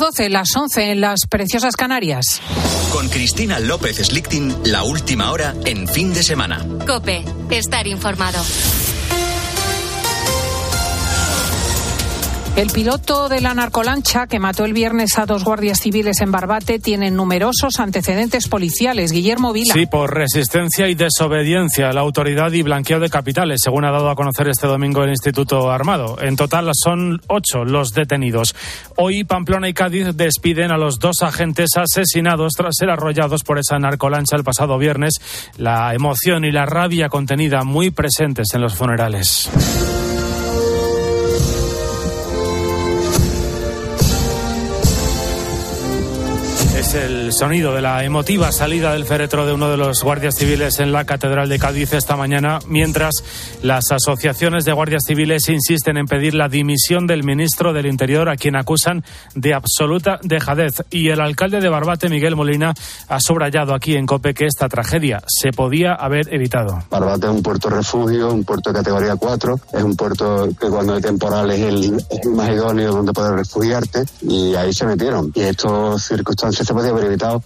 12, las 11 en las preciosas Canarias. Con Cristina López Slichting, la última hora en fin de semana. Cope, estar informado. El piloto de la narcolancha que mató el viernes a dos guardias civiles en Barbate tiene numerosos antecedentes policiales. Guillermo Vila. Sí, por resistencia y desobediencia a la autoridad y blanqueo de capitales, según ha dado a conocer este domingo el Instituto Armado. En total son ocho los detenidos. Hoy Pamplona y Cádiz despiden a los dos agentes asesinados tras ser arrollados por esa narcolancha el pasado viernes. La emoción y la rabia contenida muy presentes en los funerales. Es el sonido de la emotiva salida del féretro de uno de los guardias civiles en la Catedral de Cádiz esta mañana, mientras las asociaciones de guardias civiles insisten en pedir la dimisión del ministro del Interior, a quien acusan de absoluta dejadez. Y el alcalde de Barbate, Miguel Molina, ha subrayado aquí en COPE que esta tragedia se podía haber evitado. Barbate es un puerto refugio, un puerto de categoría 4, es un puerto que cuando hay temporal es el, es el más idóneo donde poder refugiarte, y ahí se metieron. Y estas circunstancias se podía haber evitado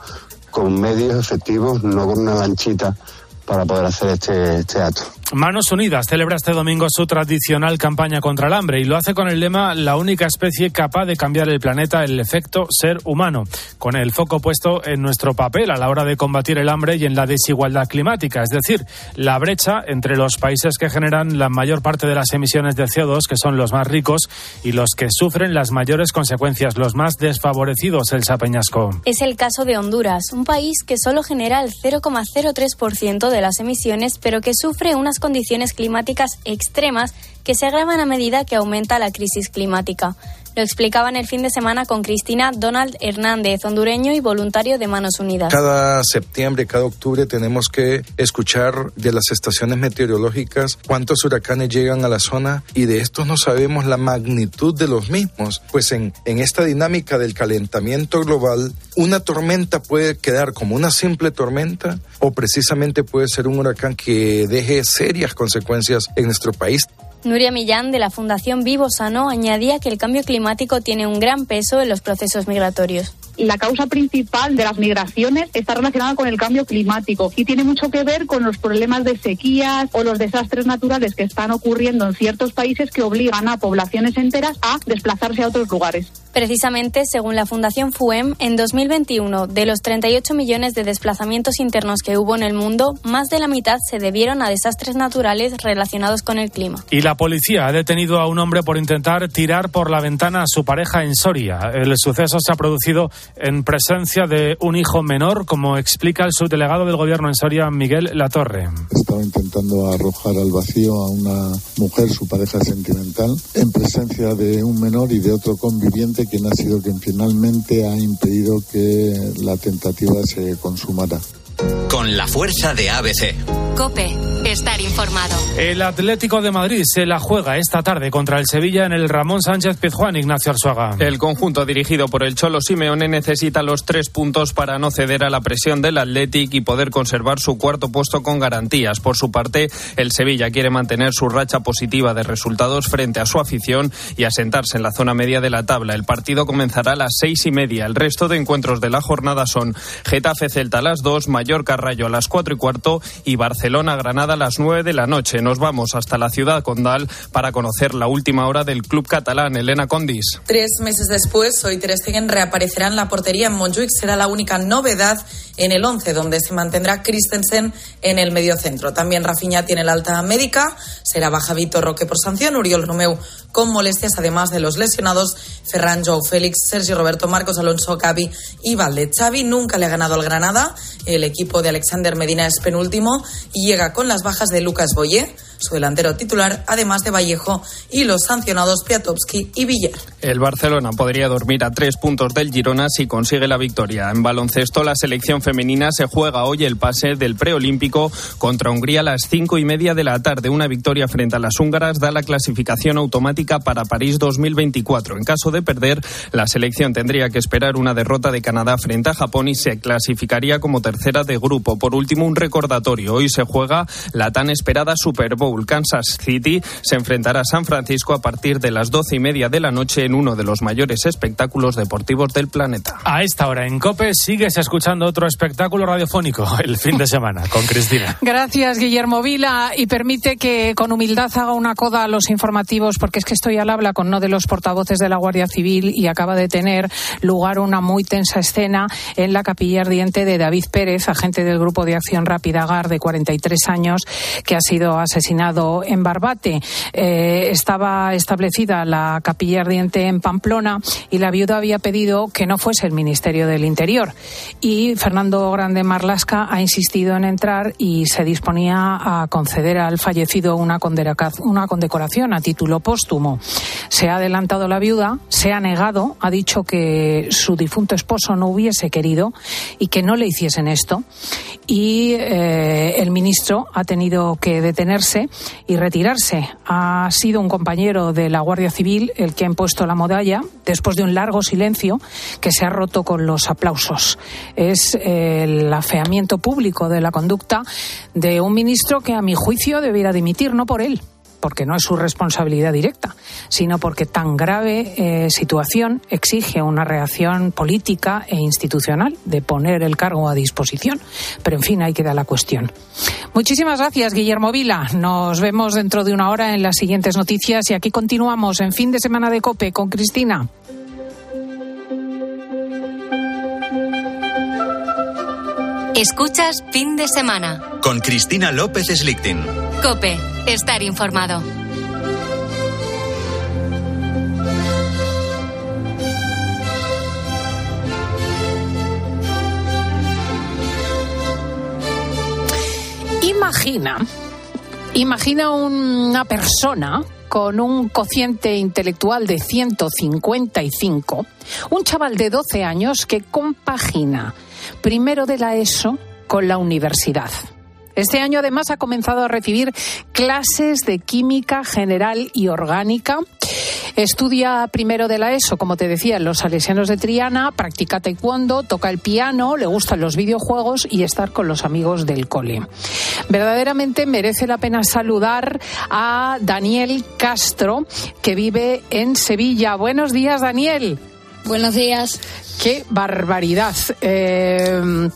con medios efectivos, no con una lanchita para poder hacer este, este acto. Manos Unidas celebra este domingo su tradicional campaña contra el hambre y lo hace con el lema La única especie capaz de cambiar el planeta, el efecto ser humano, con el foco puesto en nuestro papel a la hora de combatir el hambre y en la desigualdad climática, es decir, la brecha entre los países que generan la mayor parte de las emisiones de CO2, que son los más ricos, y los que sufren las mayores consecuencias, los más desfavorecidos, el Sapeñasco. Es el caso de Honduras, un país que solo genera el 0,03% de las emisiones, pero que sufre unas condiciones climáticas extremas que se agravan a medida que aumenta la crisis climática. Lo explicaban el fin de semana con Cristina Donald Hernández, hondureño y voluntario de Manos Unidas. Cada septiembre, cada octubre tenemos que escuchar de las estaciones meteorológicas cuántos huracanes llegan a la zona y de estos no sabemos la magnitud de los mismos. Pues en, en esta dinámica del calentamiento global, una tormenta puede quedar como una simple tormenta o precisamente puede ser un huracán que deje serias consecuencias en nuestro país. Nuria Millán, de la Fundación Vivo Sano, añadía que el cambio climático tiene un gran peso en los procesos migratorios la causa principal de las migraciones está relacionada con el cambio climático y tiene mucho que ver con los problemas de sequías o los desastres naturales que están ocurriendo en ciertos países que obligan a poblaciones enteras a desplazarse a otros lugares. Precisamente, según la Fundación FUEM, en 2021, de los 38 millones de desplazamientos internos que hubo en el mundo, más de la mitad se debieron a desastres naturales relacionados con el clima. Y la policía ha detenido a un hombre por intentar tirar por la ventana a su pareja en Soria. El suceso se ha producido en presencia de un hijo menor, como explica el subdelegado del gobierno en Soria, Miguel Latorre. Estaba intentando arrojar al vacío a una mujer, su pareja sentimental, en presencia de un menor y de otro conviviente, quien ha sido quien finalmente ha impedido que la tentativa se consumara. Con la fuerza de ABC. Cope, estar informado. El Atlético de Madrid se la juega esta tarde contra el Sevilla en el Ramón Sánchez Pizjuán, Ignacio Arzuaga. El conjunto dirigido por el Cholo Simeone necesita los tres puntos para no ceder a la presión del Athletic y poder conservar su cuarto puesto con garantías. Por su parte, el Sevilla quiere mantener su racha positiva de resultados frente a su afición y asentarse en la zona media de la tabla. El partido comenzará a las seis y media. El resto de encuentros de la jornada son Getafe Celta a las dos, Mallorca Rayo a las cuatro y cuarto y Barcelona Granada a las nueve de la noche. Nos vamos hasta la ciudad condal para conocer la última hora del club catalán, Elena Condis. Tres meses después, hoy Ter Stegen reaparecerá en la portería en Montjuic. Será la única novedad en el 11, donde se mantendrá Christensen en el mediocentro. También Rafinha tiene la alta médica, será baja Vitor Roque por sanción, Uriol Romeu con molestias, además de los lesionados Ferran Joao Félix, Sergio Roberto, Marcos Alonso, Cavi y Valde. Xavi nunca le ha ganado al Granada, el equipo de Alexander Medina es penúltimo y llega con las bajas de Lucas Boyer, su delantero titular, además de Vallejo y los sancionados Piatowski y Villar. El Barcelona podría dormir a tres puntos del Girona si consigue la victoria. En baloncesto, la selección femenina se juega hoy el pase del preolímpico contra Hungría a las cinco y media de la tarde. Una victoria frente a las húngaras da la clasificación automática para París 2024. En caso de perder, la selección tendría que esperar una derrota de Canadá frente a Japón y se clasificaría como tercera de grupo. Por último, un recordatorio. Hoy se juega la tan esperada Super Bowl Bowl. Kansas City se enfrentará a San Francisco a partir de las doce y media de la noche en uno de los mayores espectáculos deportivos del planeta. A esta hora en COPE sigues escuchando otro espectáculo radiofónico el fin de semana con Cristina. Gracias, Guillermo Vila. Y permite que con humildad haga una coda a los informativos, porque es que estoy al habla con uno de los portavoces de la Guardia Civil y acaba de tener lugar una muy tensa escena en la capilla ardiente de David Pérez, agente del Grupo de Acción Rápida GAR de 43 años, que ha sido asesinado en Barbate. Eh, estaba establecida la capilla ardiente en Pamplona y la viuda había pedido que no fuese el Ministerio del Interior. Y Fernando Grande Marlasca ha insistido en entrar y se disponía a conceder al fallecido una, una condecoración a título póstumo. Se ha adelantado la viuda, se ha negado, ha dicho que su difunto esposo no hubiese querido y que no le hiciesen esto. Y eh, el ministro ha tenido que detenerse y retirarse. Ha sido un compañero de la Guardia Civil el que ha impuesto la medalla después de un largo silencio que se ha roto con los aplausos. Es el afeamiento público de la conducta de un ministro que, a mi juicio, debiera dimitir, no por él, porque no es su responsabilidad directa, sino porque tan grave eh, situación exige una reacción política e institucional de poner el cargo a disposición. Pero, en fin, ahí queda la cuestión. Muchísimas gracias, Guillermo Vila. Nos vemos dentro de una hora en las siguientes noticias y aquí continuamos en fin de semana de COPE con Cristina. Escuchas fin de semana. Con Cristina López Slichting. Cope, estar informado. Imagina, imagina una persona con un cociente intelectual de 155, un chaval de 12 años que compagina primero de la ESO con la universidad. Este año además ha comenzado a recibir clases de química general y orgánica. Estudia primero de la ESO, como te decía, en los Salesianos de Triana, practica taekwondo, toca el piano, le gustan los videojuegos y estar con los amigos del cole. Verdaderamente merece la pena saludar a Daniel Castro, que vive en Sevilla. Buenos días, Daniel. Buenos días. Qué barbaridad. Eh,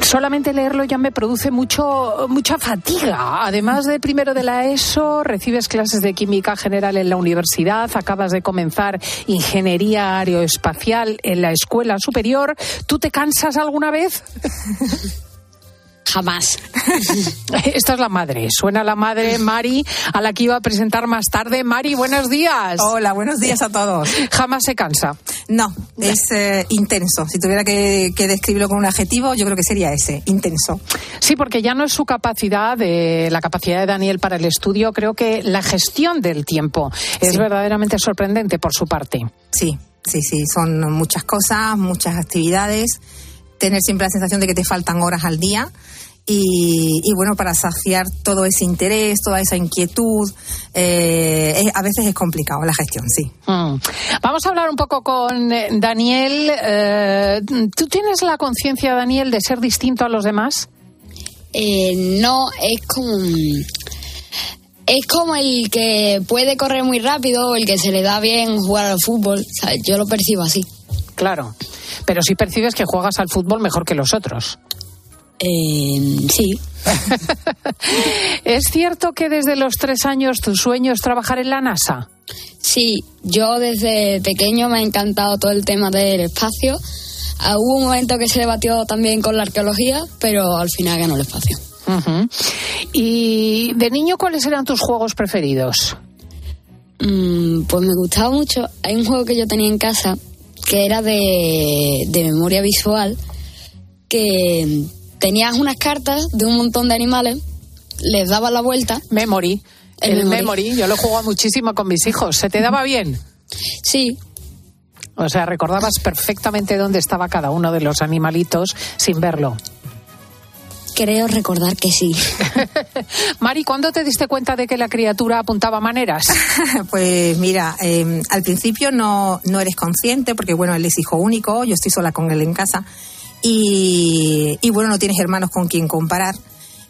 solamente leerlo ya me produce mucho mucha fatiga. Además de primero de la ESO, recibes clases de química general en la universidad, acabas de comenzar ingeniería aeroespacial en la escuela superior. ¿Tú te cansas alguna vez? Jamás. Esta es la madre. Suena la madre Mari, a la que iba a presentar más tarde. Mari, buenos días. Hola, buenos días a todos. Jamás se cansa. No, es eh, intenso. Si tuviera que, describirlo con un adjetivo, yo creo que sería ese, intenso. Sí, porque ya no es su capacidad, de, la capacidad de Daniel para el estudio, creo que la gestión del tiempo es verdaderamente sorprendente por su parte. Sí, sí, sí, son muchas cosas, muchas actividades tener siempre la sensación de que te faltan horas al día. Y, bueno, para saciar todo ese interés, toda esa inquietud, eh, a veces es complicado la gestión, sí. Mm. Vamos a hablar un poco con eh, Daniel. Eh, ¿Tú tienes la conciencia, Daniel, de ser distinto a los demás? no, es como es como el que puede correr muy rápido, el que se le da bien jugar al fútbol. yo lo percibo así. Claro, pero sí percibes que juegas al fútbol mejor que los otros. Eh, sí. ¿Es cierto que desde los tres años tu sueño es trabajar en la NASA? Sí, yo desde pequeño me ha encantado todo el tema del espacio. Ah, hubo un momento que se debatió también con la arqueología, pero al final ganó el espacio. ¿Y de niño cuáles eran tus juegos preferidos? Mm, pues me gustaba mucho. Hay un juego que yo tenía en casa que era de, de memoria visual, que tenías unas cartas de un montón de animales, les dabas la vuelta. Memory. El, memory. yo lo juego muchísimo con mis hijos. ¿Se te daba bien? Sí. O sea, recordabas perfectamente dónde estaba cada uno de los animalitos sin verlo. Creo recordar que sí. Mari, ¿cuándo te diste cuenta de que la criatura apuntaba maneras? pues mira, em, al principio no, no eres consciente porque, bueno, él es hijo único, yo estoy sola con él en casa y, y bueno, no tienes hermanos con quien comparar.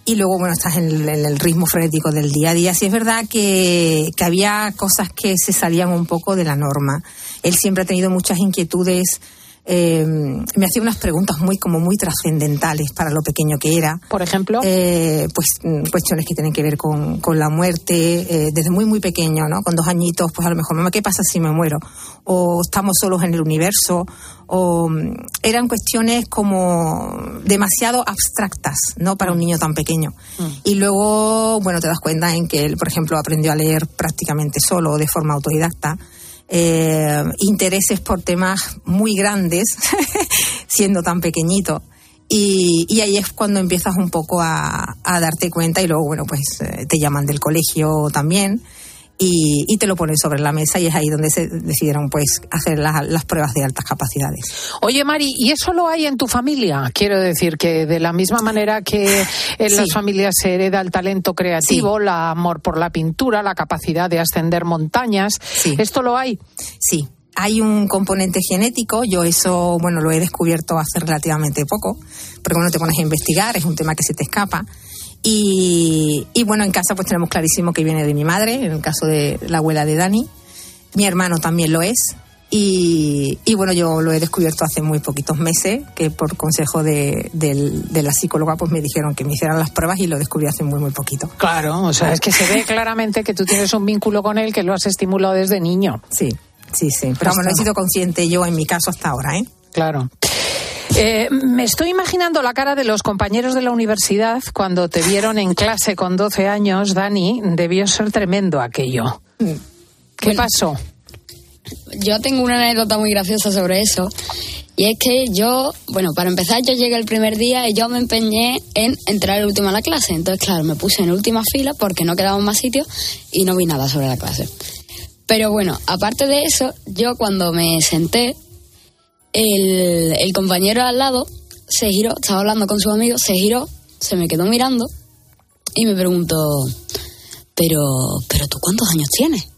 y luego, bueno, estás en el, en el ritmo frenético del día a día. Sí es verdad que, que había cosas que se salían un poco de la norma. Él siempre ha tenido muchas inquietudes eh, me hacía unas preguntas muy como muy trascendentales para lo pequeño que era. Por ejemplo, eh, pues mm, cuestiones que tienen que ver con, con la muerte eh, desde muy muy pequeño, ¿no? Con dos añitos, pues a lo mejor, mamá, ¿qué pasa si me muero? O estamos solos en el universo. O mm, eran cuestiones como demasiado abstractas, ¿no? Para un niño tan pequeño. Y luego, bueno, te das cuenta en que él, por ejemplo, aprendió a leer prácticamente solo, de forma autodidacta eh, intereses por temas muy grandes, siendo tan pequeñito. Y, y, ahí es cuando empiezas un poco a, a darte cuenta y luego, bueno, pues eh, te llaman del colegio también y, y, te lo ponen sobre la mesa y es ahí donde se decidieron pues hacer las, las, pruebas de altas capacidades. Oye Mari, ¿y eso lo hay en tu familia? Quiero decir que de la misma manera que en sí. las familias se hereda el talento creativo, sí. el amor por la pintura, la capacidad de ascender montañas, sí. ¿esto lo hay? Sí, hay un componente genético, yo eso, bueno, lo he descubierto hace relativamente poco, porque cuando te pones a investigar es un tema que se te escapa. Y, y, bueno, en casa pues tenemos clarísimo que viene de mi madre, en el caso de la abuela de Dani. Mi hermano también lo es. Y, y bueno, yo lo he descubierto hace muy poquitos meses, que por consejo de, de, de, la psicóloga pues me dijeron que me hicieran las pruebas y lo descubrí hace muy, muy poquito. Claro, o sea, es que se ve claramente que tú tienes un vínculo con él que lo has estimulado desde niño. Sí, sí, sí. Pero bueno, no he sido consciente yo en mi caso hasta ahora, ¿eh? Claro. Eh, me estoy imaginando la cara de los compañeros de la universidad cuando te vieron en clase con 12 años, Dani. Debió ser tremendo aquello. ¿Qué bueno, pasó? Yo tengo una anécdota muy graciosa sobre eso. Y es que yo, bueno, para empezar, yo llegué el primer día y yo me empeñé en entrar el último a la clase. Entonces, claro, me puse en última fila porque no quedaban más sitios y no vi nada sobre la clase. Pero bueno, aparte de eso, yo cuando me senté, el, el, compañero al lado se giró, estaba hablando con su amigo, se giró, se me quedó mirando y me preguntó, pero, pero tú cuántos años tienes?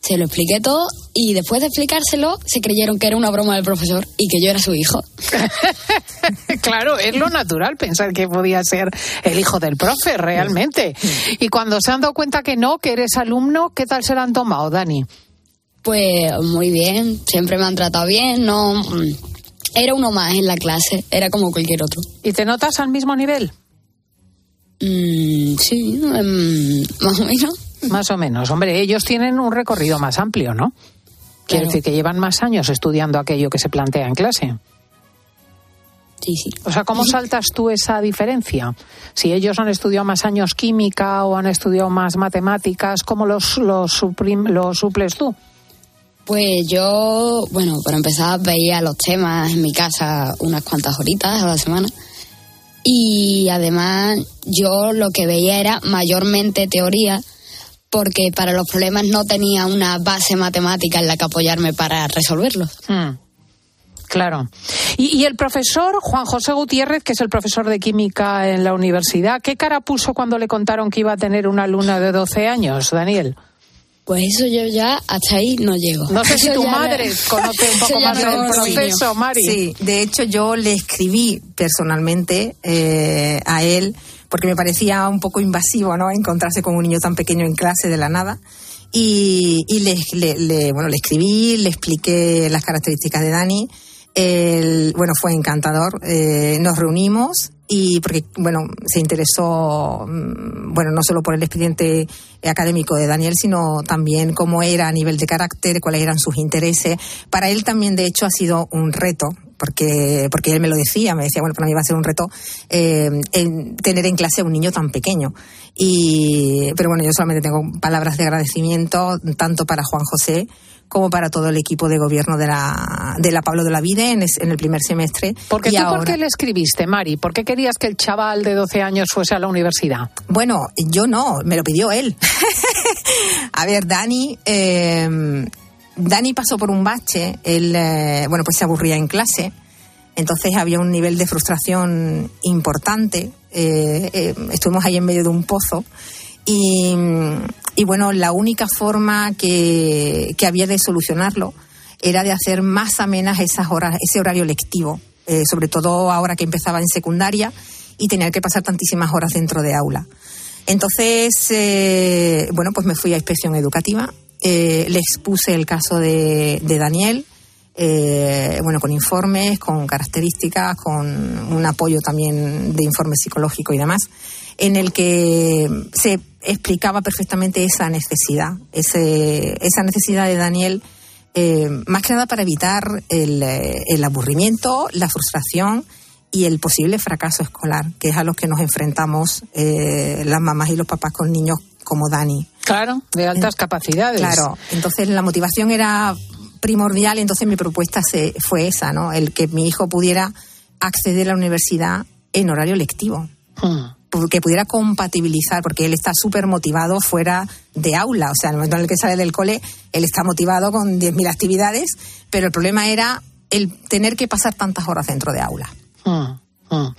Se lo expliqué todo y después de explicárselo se creyeron que era una broma del profesor y que yo era su hijo. claro, es lo natural pensar que podía ser el hijo del profe, realmente. Y cuando se han dado cuenta que no, que eres alumno, ¿qué tal se lo han tomado, Dani? Pues muy bien, siempre me han tratado bien, no era uno más en la clase, era como cualquier otro. ¿Y te notas al mismo nivel? Mm, sí, um, más o menos. Más o menos. Hombre, ellos tienen un recorrido más amplio, ¿no? Quiere claro. decir que llevan más años estudiando aquello que se plantea en clase. Sí, sí. O sea, ¿cómo saltas tú esa diferencia? Si ellos han estudiado más años química o han estudiado más matemáticas, ¿cómo los, los, los suples tú? Pues yo, bueno, para empezar veía los temas en mi casa unas cuantas horitas a la semana. Y además yo lo que veía era mayormente teoría, porque para los problemas no tenía una base matemática en la que apoyarme para resolverlos. Hmm. Claro. Y, y, el profesor Juan José Gutiérrez, que es el profesor de química en la universidad, ¿qué cara puso cuando le contaron que iba a tener una alumna de 12 años, Daniel? Pues eso yo ya hasta ahí no llego. No sé si tu madre conoce un poco más del proceso, Mari. Sí, de hecho yo le escribí personalmente eh, a él porque me parecía un poco invasivo, ¿no? Encontrarse con un niño tan pequeño en clase de la nada. Y, y le, le, le, bueno, le escribí, le expliqué las características de Dani. El, bueno, fue encantador. Eh, nos reunimos y porque, bueno, se interesó, bueno, no solo por el expediente académico de Daniel, sino también cómo era a nivel de carácter, cuáles eran sus intereses. Para él también, de hecho, ha sido un reto, porque, porque él me lo decía, me decía, bueno, para mí va a ser un reto eh, en tener en clase a un niño tan pequeño. Y, pero bueno, yo solamente tengo palabras de agradecimiento, tanto para Juan José, como para todo el equipo de gobierno de la, de la Pablo de la Vide en, en el primer semestre. Porque y tú, ahora... ¿por qué le escribiste, Mari? ¿Por qué querías que el chaval de 12 años fuese a la universidad? Bueno, yo no, me lo pidió él. a ver, Dani, eh, Dani pasó por un bache, él, eh, bueno, pues se aburría en clase, entonces había un nivel de frustración importante, eh, eh, estuvimos ahí en medio de un pozo y, y bueno, la única forma que, que, había de solucionarlo era de hacer más amenas esas horas, ese horario lectivo, eh, sobre todo ahora que empezaba en secundaria y tener que pasar tantísimas horas dentro de aula. Entonces, eh, bueno, pues me fui a inspección educativa, eh, le expuse el caso de, de Daniel, eh, bueno, con informes, con características, con un apoyo también de informe psicológico y demás, en el que se explicaba perfectamente esa necesidad, ese, esa necesidad de Daniel, eh, más que nada para evitar el, eh, el aburrimiento, la frustración y el posible fracaso escolar, que es a los que nos enfrentamos eh, las mamás y los papás con niños como Dani. Claro, de altas capacidades. Claro, entonces la motivación era primordial, entonces mi propuesta se, fue esa, ¿no? El que mi hijo pudiera acceder a la universidad en horario lectivo. Hmm. Que pudiera compatibilizar, porque él está súper motivado fuera de aula. O sea, en el momento en el que sale del cole, él está motivado con 10.000 actividades, pero el problema era el tener que pasar tantas horas dentro de aula. Hmm, hmm.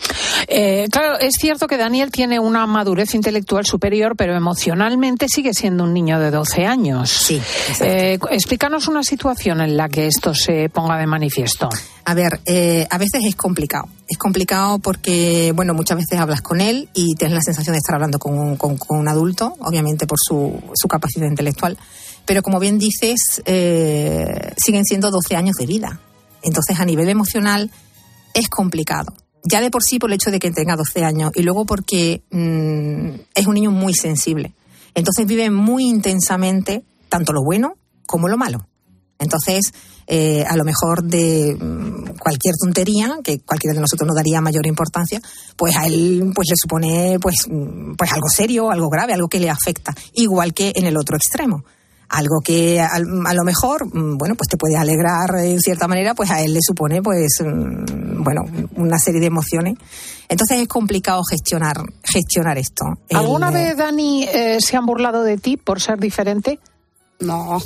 Eh, claro, es cierto que Daniel tiene una madurez intelectual superior, pero emocionalmente sigue siendo un niño de 12 años. Sí. Eh, explícanos una situación en la que esto se ponga de manifiesto. A ver, eh, a veces es complicado. Es complicado porque, bueno, muchas veces hablas con él y tienes la sensación de estar hablando con un, con, con un adulto, obviamente por su, su, capacidad intelectual. Pero como bien dices, eh, siguen siendo 12 años de vida. Entonces, a nivel emocional, es complicado. Ya de por sí por el hecho de que tenga 12 años y luego porque mmm, es un niño muy sensible. Entonces vive muy intensamente tanto lo bueno como lo malo. Entonces, eh, a lo mejor de mmm, cualquier tontería, que cualquiera de nosotros no daría mayor importancia, pues a él pues le supone pues, pues algo serio, algo grave, algo que le afecta, igual que en el otro extremo algo que a, a, lo mejor, bueno, pues te puede alegrar en cierta manera, pues a él le supone, pues, bueno, una serie de emociones. Entonces es complicado gestionar, gestionar esto. ¿Alguna el, vez, Dani, eh, se han burlado de ti por ser diferente? No.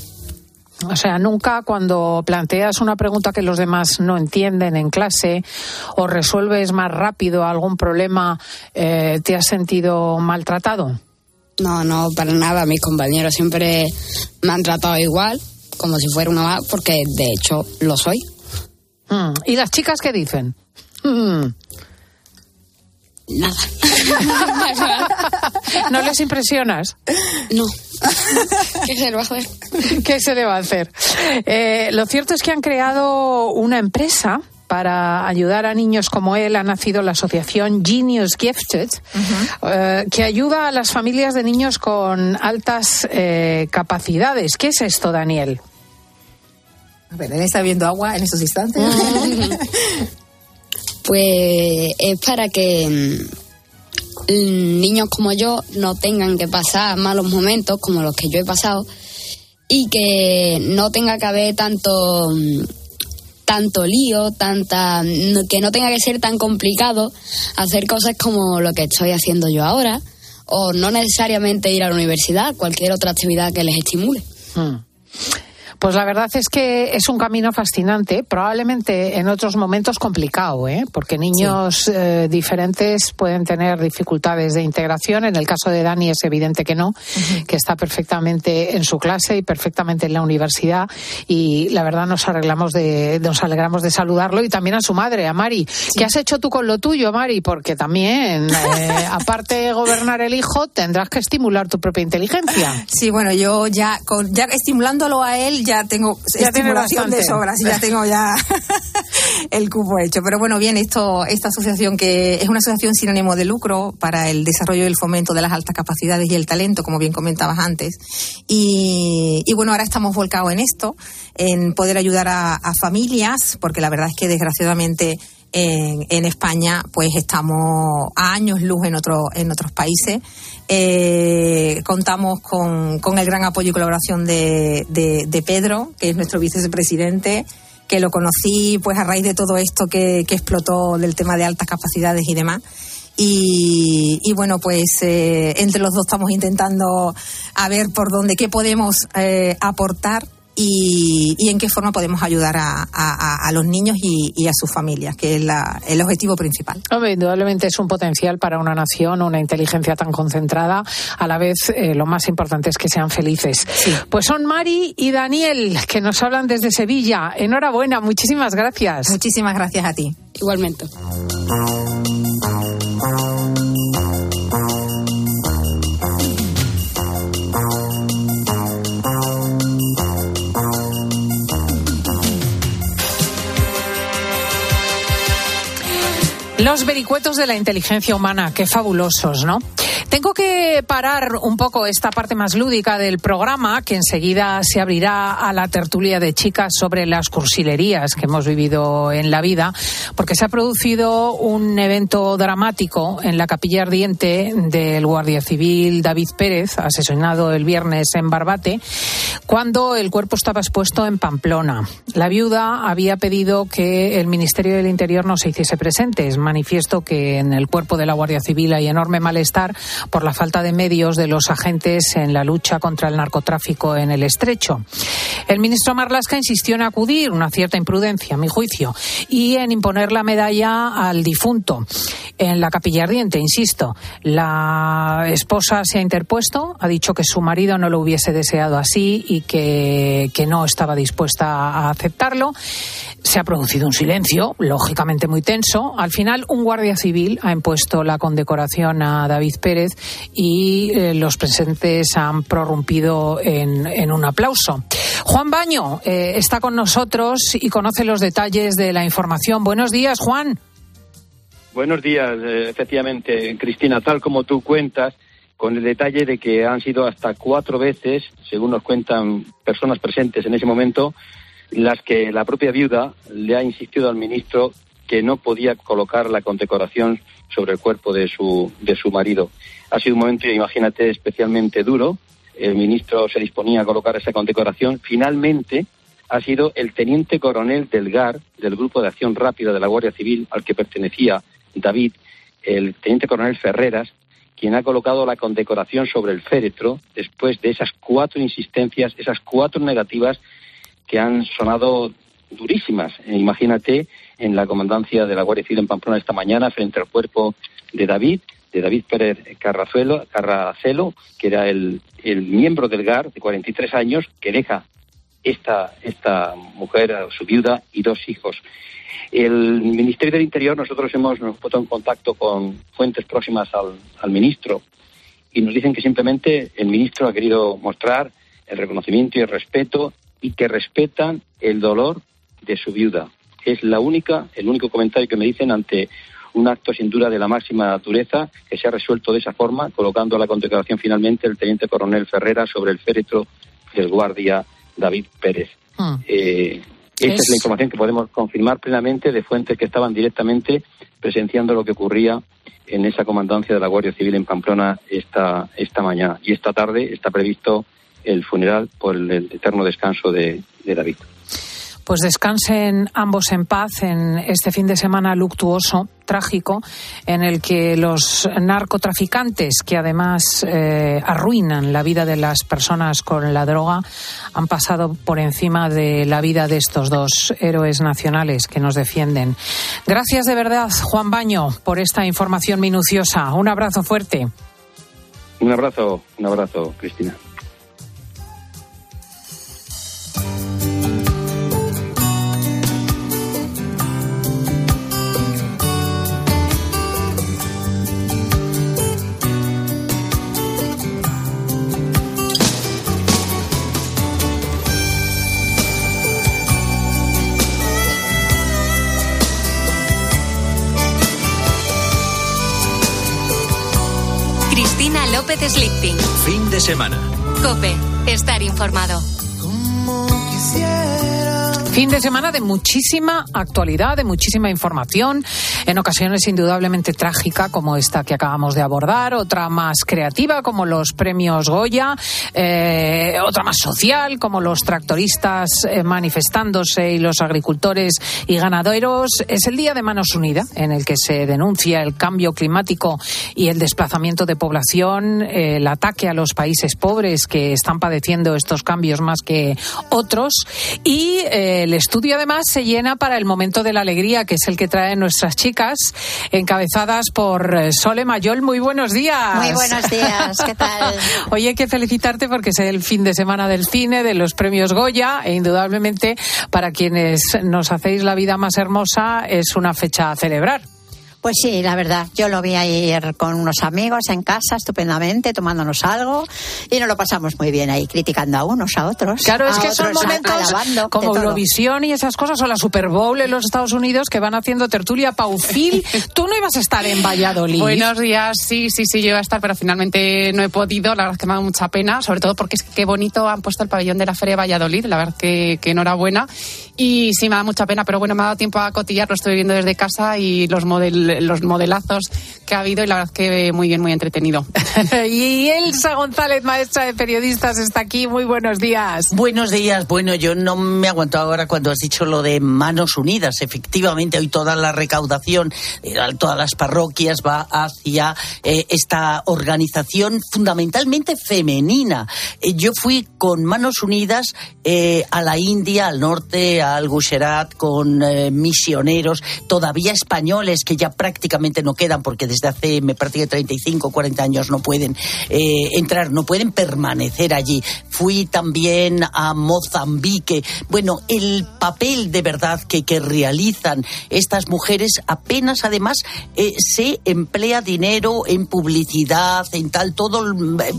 O sea, nunca cuando planteas una pregunta que los demás no entienden en clase o resuelves más rápido algún problema, eh, ¿te has sentido maltratado? No, no, para nada. Mis compañeros siempre me han tratado igual, como si fuera una más, porque de hecho lo soy. Mm. ¿Y las chicas qué dicen? Mm. Nada. ¿No les impresionas? No. ¿Qué se le va a hacer? ¿Qué se le va a hacer? Eh, lo cierto es que han creado una empresa para ayudar a niños como él ha nacido la asociación Genius Gifted, uh -huh. eh, que ayuda a las familias de niños con altas eh, capacidades. ¿Qué es esto, Daniel? A ver, él está viendo agua en estos instantes. Uh -huh. pues es para que mm, niños como yo no tengan que pasar malos momentos como los que yo he pasado y que no tenga que haber tanto mm, tanto lío, tanta que no tenga que ser tan complicado hacer cosas como lo que estoy haciendo yo ahora o no necesariamente ir a la universidad, cualquier otra actividad que les estimule. Hmm. Pues la verdad es que es un camino fascinante, probablemente en otros momentos complicado, ¿eh? porque niños sí. eh, diferentes pueden tener dificultades de integración. En el caso de Dani es evidente que no, uh -huh. que está perfectamente en su clase y perfectamente en la universidad. Y la verdad nos arreglamos de, nos alegramos de saludarlo y también a su madre, a Mari. Sí. ¿Qué has hecho tú con lo tuyo, Mari? Porque también, eh, aparte de gobernar el hijo, tendrás que estimular tu propia inteligencia. Sí, bueno, yo ya, con, ya estimulándolo a él, ya ya tengo ya estimulación de sobras y ya tengo ya el cupo hecho. Pero bueno, bien, esto, esta asociación que es una asociación sin ánimo de lucro para el desarrollo y el fomento de las altas capacidades y el talento, como bien comentabas antes. Y, y bueno, ahora estamos volcados en esto, en poder ayudar a, a familias, porque la verdad es que desgraciadamente en, España, pues estamos a años luz en, otro, en otros países. Eh, contamos con, con, el gran apoyo y colaboración de, de, Pedro, que es nuestro vicepresidente, que lo conocí pues a raíz de todo esto que, que explotó del tema de altas capacidades y demás. Y, y, bueno, pues eh, entre los dos estamos intentando a ver por dónde, qué podemos eh, aportar y, y, en qué forma podemos ayudar a, a, a los niños y, y, a sus familias, que es la, el objetivo principal. Hombre, indudablemente es un potencial para una nación, una inteligencia tan concentrada. A la vez, eh, lo más importante es que sean felices. Sí. Pues son Mari y Daniel, que nos hablan desde Sevilla. Enhorabuena, muchísimas gracias. Muchísimas gracias a ti. Igualmente. Los vericuetos de la inteligencia humana, qué fabulosos, ¿no? Tengo que parar un poco esta parte más lúdica del programa, que enseguida se abrirá a la tertulia de chicas sobre las cursilerías que hemos vivido en la vida, porque se ha producido un evento dramático en la capilla ardiente del guardia civil David Pérez, asesinado el viernes en Barbate, cuando el cuerpo estaba expuesto en Pamplona. La viuda había pedido que el Ministerio del Interior no se hiciese presente. Es manifiesto que en el cuerpo de la Guardia Civil hay enorme malestar por la falta de medios de los agentes en la lucha contra el narcotráfico en el estrecho. El ministro Marlasca insistió en acudir, una cierta imprudencia, a mi juicio, y en imponer la medalla al difunto en la capilla ardiente, insisto. La esposa se ha interpuesto, ha dicho que su marido no lo hubiese deseado así y que, que no estaba dispuesta a aceptarlo. Se ha producido un silencio, lógicamente muy tenso. Al final, un guardia civil ha impuesto la condecoración a David Pérez y eh, los presentes han prorrumpido en, un aplauso. Juan Baño eh, está con nosotros y conoce los detalles de la información. Buenos días, Juan. Buenos días, eh, efectivamente, Cristina, tal como tú cuentas, con el detalle de que han sido hasta cuatro veces, según nos cuentan personas presentes en ese momento, las que la propia viuda le ha insistido al ministro que no podía colocar la condecoración sobre el cuerpo de su, de su marido. Ha sido un momento, imagínate, especialmente duro. El ministro se disponía a colocar esa condecoración. Finalmente, ha sido el teniente coronel del GAR, del Grupo de Acción Rápida de la Guardia Civil, al que pertenecía David, el teniente coronel Ferreras, quien ha colocado la condecoración sobre el féretro después de esas cuatro insistencias, esas cuatro negativas que han sonado durísimas. E imagínate en la comandancia de la Guardia Civil en Pamplona esta mañana frente al cuerpo de David, de David Pérez Carrazuelo, Carracelo, que era el, el miembro del GAR de 43 años, que deja esta, esta mujer, su viuda y dos hijos. El Ministerio del Interior, nosotros hemos nos puesto en contacto con fuentes próximas al, al ministro y nos dicen que simplemente el ministro ha querido mostrar el reconocimiento y el respeto y que respetan el dolor de su viuda. Es la única, el único comentario que me dicen ante un acto sin duda de la máxima dureza que se ha resuelto de esa forma, colocando la condecoración finalmente el teniente coronel Ferrera sobre el féretro del guardia David Pérez. Hmm. Eh, esta es... Es- la información que podemos confirmar plenamente de fuentes que estaban directamente presenciando lo que ocurría en esa comandancia de la Guardia Civil en Pamplona esta, esta mañana. Y esta tarde está previsto el funeral por el, el eterno descanso de, de David. Pues descansen ambos en paz en este fin de semana luctuoso, trágico, en el que los narcotraficantes, que además eh, arruinan la vida de las personas con la droga, han pasado por encima de la vida de estos dos héroes nacionales que nos defienden. Gracias de verdad, Juan Baño, por esta información minuciosa. Un abrazo fuerte. Un abrazo, un abrazo, Cristina. Semana. Cope. Estar informado. Fin de semana de muchísima actualidad, de muchísima información, en ocasiones indudablemente trágica como esta que acabamos de abordar, otra más creativa como los premios Goya, eh, otra más social como los tractoristas eh, manifestándose y los agricultores y ganaderos. Es el Día de Manos Unidas en el que se denuncia el cambio climático y el desplazamiento de población, eh, el ataque a los países pobres que están padeciendo estos cambios más que otros y eh, el estudio además se llena para el momento de la alegría que es el que traen nuestras chicas encabezadas por eh, Sole Mayol. Muy buenos días. Muy buenos días, ¿qué tal? Oye, hay que felicitarte porque es el fin de semana del cine, de los premios Goya e indudablemente para quienes nos hacéis la vida más hermosa es una fecha a celebrar. Pues sí, la verdad. Yo lo vi ayer con unos amigos en casa, estupendamente, tomándonos algo. Y nos lo pasamos muy bien ahí, criticando a unos, a otros. Claro, es que son otros, momentos como. Eurovisión y esas cosas, o la Super Bowl en los Estados Unidos que van haciendo tertulia paufil. Tú no ibas a estar en Valladolid. Buenos días, sí, sí, sí, yo iba a estar, pero finalmente no he podido. La verdad es que me ha dado mucha pena, sobre todo porque es que qué bonito han puesto el pabellón de la Feria de Valladolid. La verdad que, que enhorabuena. Y sí, me da mucha pena, pero bueno, me ha dado tiempo a cotillar, lo estoy viendo desde casa y los, model, los modelazos que ha habido y la verdad es que muy bien, muy entretenido. y Elsa González, maestra de periodistas, está aquí. Muy buenos días. Buenos días. Bueno, yo no me aguanto ahora cuando has dicho lo de Manos Unidas. Efectivamente, hoy toda la recaudación, eh, todas las parroquias va hacia eh, esta organización fundamentalmente femenina. Eh, yo fui con Manos Unidas eh, a la India, al norte, al Gujarat, con eh, misioneros todavía españoles que ya prácticamente no quedan porque desde hace, me parece que 35 o 40 años no pueden eh, entrar, no pueden permanecer allí. Fui también a Mozambique. Bueno, el papel de verdad que, que realizan estas mujeres apenas además eh, se emplea dinero en publicidad, en tal, todo,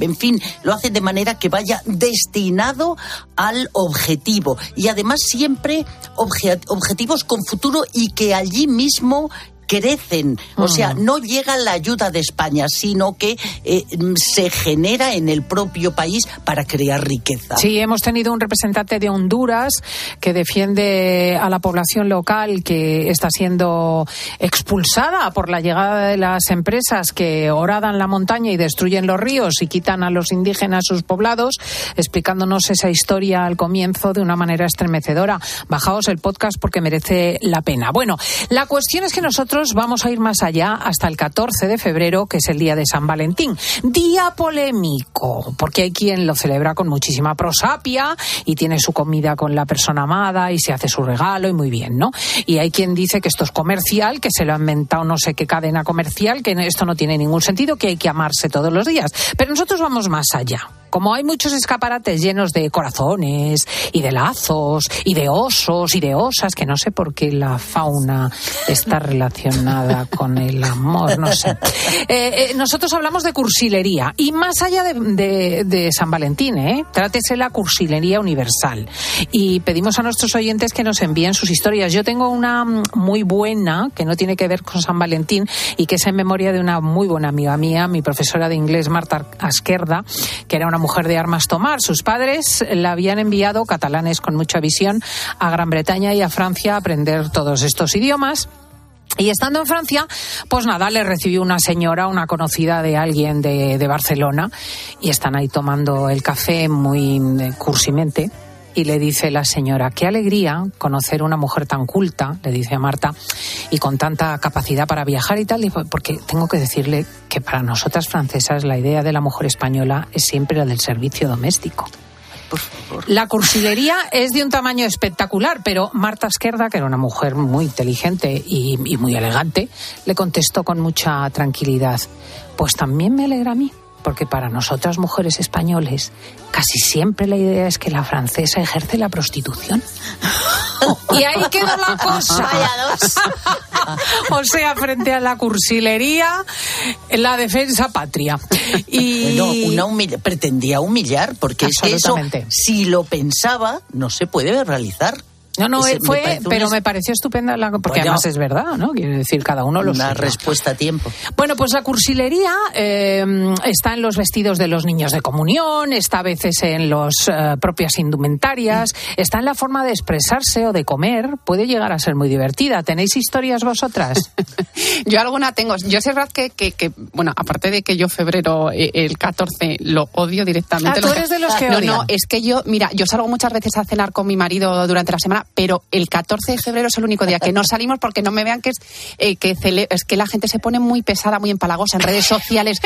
en fin, lo hacen de manera que vaya destinado al objetivo. Y además siempre obje- objetivos con futuro y que allí mismo crecen, o sea, no llega la ayuda de España, sino que eh, se genera en el propio país para crear riqueza. Sí, hemos tenido un representante de Honduras que defiende a la población local que está siendo expulsada por la llegada de las empresas que horadan la montaña y destruyen los ríos y quitan a los indígenas sus poblados, explicándonos esa historia al comienzo de una manera estremecedora. Bajaos el podcast porque merece la pena. Bueno, la cuestión es que nosotros vamos a ir más allá hasta el 14 de febrero, que es el día de San Valentín. Día polémico, porque hay quien lo celebra con muchísima prosapia y tiene su comida con la persona amada y se hace su regalo y muy bien, ¿no? Y hay quien dice que esto es comercial, que se lo ha inventado no sé qué cadena comercial, que esto no tiene ningún sentido, que hay que amarse todos los días. Pero nosotros vamos más allá. Como hay muchos escaparates llenos de corazones y de lazos y de osos y de osas, que no sé por qué la fauna está relacionada con el amor, no sé. Eh, eh, nosotros hablamos de cursilería y más allá de, San Valentín, ¿eh? trátese la cursilería universal. Y pedimos a nuestros oyentes que nos envíen sus historias. Yo tengo una muy buena que no tiene que ver con San Valentín y que es en memoria de una muy buena amiga mía, mi profesora de inglés Marta Asquerda, que era una mujer de armas tomar. Sus padres la habían enviado, catalanes con mucha visión, a Gran Bretaña y a Francia a aprender todos estos idiomas. Y estando en Francia, pues nada, le recibió una señora, una conocida de alguien de, Barcelona, y están ahí tomando el café muy eh, cursimente. Y le dice la señora, qué alegría conocer una mujer tan culta, le dice a Marta, y con tanta capacidad para viajar y tal, porque tengo que decirle que para nosotras francesas la idea de la mujer española es siempre la del servicio doméstico. La cursilería es de un tamaño espectacular, pero Marta Esquerda, que era una mujer muy inteligente y, y muy elegante, le contestó con mucha tranquilidad, pues también me alegra a mí, porque para nosotras mujeres españoles casi siempre la idea es que la francesa ejerce la prostitución. Y ahí quedó la cosa. o sea, frente a la cursilería, la defensa patria. Y Bueno, una humilla- pretendía humillar, porque es que eso, si lo pensaba, no se puede realizar. No, no, eh, me fue, pero me pareció estupenda, la, porque Bueno. además es verdad, ¿no? Quiere decir, cada uno lo Una suyo. respuesta a tiempo. Bueno, pues la cursilería eh, está en los vestidos de los niños de comunión, está a veces en las propias indumentarias, está en la forma de expresarse o de comer, puede llegar a ser muy divertida. ¿Tenéis historias vosotras? Yo alguna tengo. Yo sé verdad que, que, que, bueno, aparte de que yo febrero, eh, el 14, lo odio directamente. Ah, tú eres de los que No, odian. no, es que yo, mira, yo salgo muchas veces a cenar con mi marido durante la semana, pero el 14 de febrero es el único día que no salimos porque no me vean que es eh, que cele- es que la gente se pone muy pesada, muy empalagosa en redes sociales.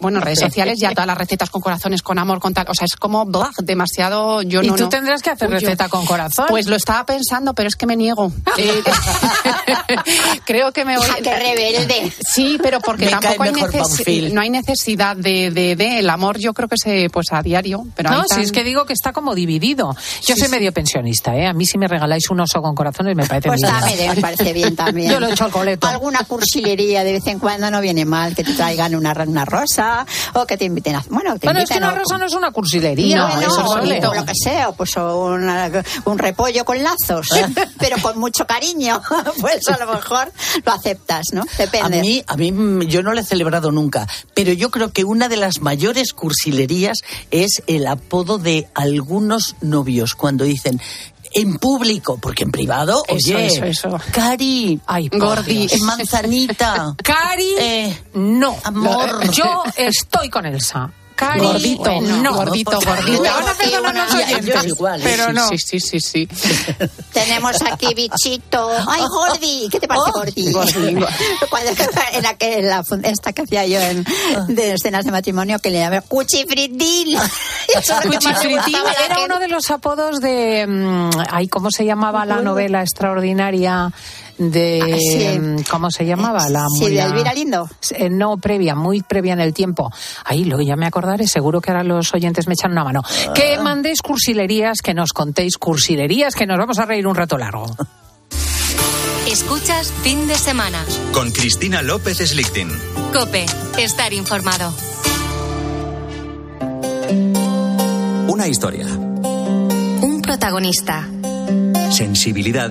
Bueno, en redes sociales ya todas las recetas con corazones, con amor, con tal. O sea, es como blah, demasiado. Yo y no, tú no. tendrás que hacer Uy, yo- receta con corazón. Pues lo estaba pensando, pero es que me niego. Eh, creo que me voy. ¡Ja, qué rebelde! Sí, pero porque Me tampoco hay Panfil. no hay necesidad de, de, de- el amor. Yo creo que se pues a diario. Pero no, si tan- es que digo que está como dividido. Yo Sí, soy sí. medio pensionista, ¿eh? A mí si me regaláis un oso con corazones, me parece Pues bien. también me parece bien también. Yo lo he hecho al coleto. Alguna cursilería de vez en cuando no viene mal, que te traigan una, una rosa o que te inviten a... Bueno, te Bueno, es que una rosa no es una cursilería. No, eso es no, bonito. o lo que sea, o pues una- un repollo con lazos, pero con mucho cariño, pues a lo mejor lo aceptas, ¿no? Depende. A mí, a mí mm, yo no lo he celebrado nunca, pero yo creo que una de las mayores cursilerías es el apodo de algunos novios cuando dicen en público, porque en privado, Eso, oye, eso, eso. Cari, Ay, Gordi, manzanita, Cari, eh, no. amor. Yo estoy con Elsa. Cari, Gordito, bueno, no. gordito, favor. gordito. Me van a perdonar los oyentes, igual, pero sí, no. Sí, sí, sí, sí. Tenemos aquí bichito. Ay, Gordi, ¿qué te parece, Oh, Gordi? Gordi. Cuando, en la que, en la fun- esta que hacía yo en, de escenas de matrimonio, que le llamé Cuchifritín la era uno de los apodos de. mm, Ay, ¿cómo se llamaba la novela extraordinaria de. Ah, sí. mm, ¿Cómo se llamaba? La Sí, muy- de Elvira Lindo. Eh, no, previa, muy previa en el tiempo. Ahí lo ya me acordaré, seguro que ahora los oyentes me echan una mano. Ah. Que mandéis cursilerías, que nos contéis cursilerías, que nos vamos a reír un rato largo. Escuchas fin de semana. Con Cristina López Slichting. Cope, estar informado. Una historia. Un protagonista Sensibilidad.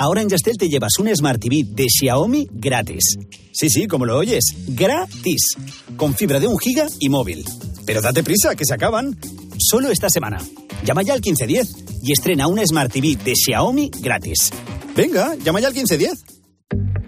Ahora en Yastel te llevas un Smart TV de Xiaomi gratis. Sí, sí, como lo oyes, gratis. Con fibra de un giga y móvil. Pero date prisa, que se acaban. Solo esta semana. Llama ya al 1510 y estrena un Smart TV de Xiaomi gratis. Venga, llama ya al 1510.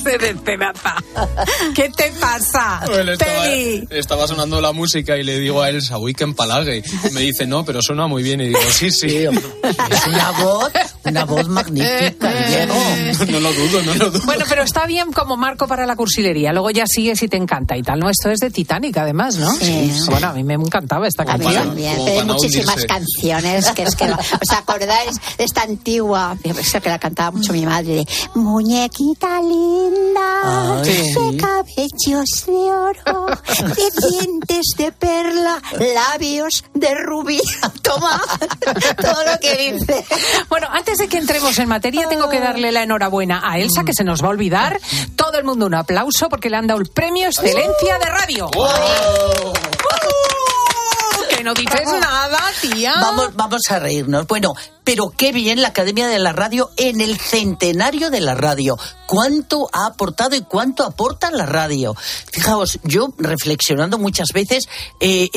¿Qué te pasa? Bueno, estaba, Peli. estaba sonando la música y le digo a Elsa, uy, que empalague. Y me dice, no, pero suena muy bien. Y digo, sí, sí. Es una voz, una voz magnífica, Diego. No lo dudo, no lo dudo. Bueno, pero está bien como marco para la cursilería. Luego ya sigues y te encanta y tal. No, esto es de Titanic, además, ¿no? Sí. Bueno, a mí me encantaba esta A mí canción. hay muchísimas canciones que es que os acordáis de esta antigua, esa que la cantaba mucho mi madre, de muñequita linda, Ay, de cabellos de oro, de dientes de perla, labios de rubí. Toma todo lo que dice. Bueno, antes de que entremos en materia, tengo que darle la enhorabuena a Elsa, que se nos va a olvidar. Todo el mundo un aplauso porque le han dado el premio Excelencia de Radio. Que no dices nada, tía. Vamos, vamos a reírnos. Bueno, pero qué bien la Academia de la Radio en el centenario de la radio. ¿Cuánto ha aportado y cuánto aporta la radio? Fijaos, yo reflexionando muchas veces eh,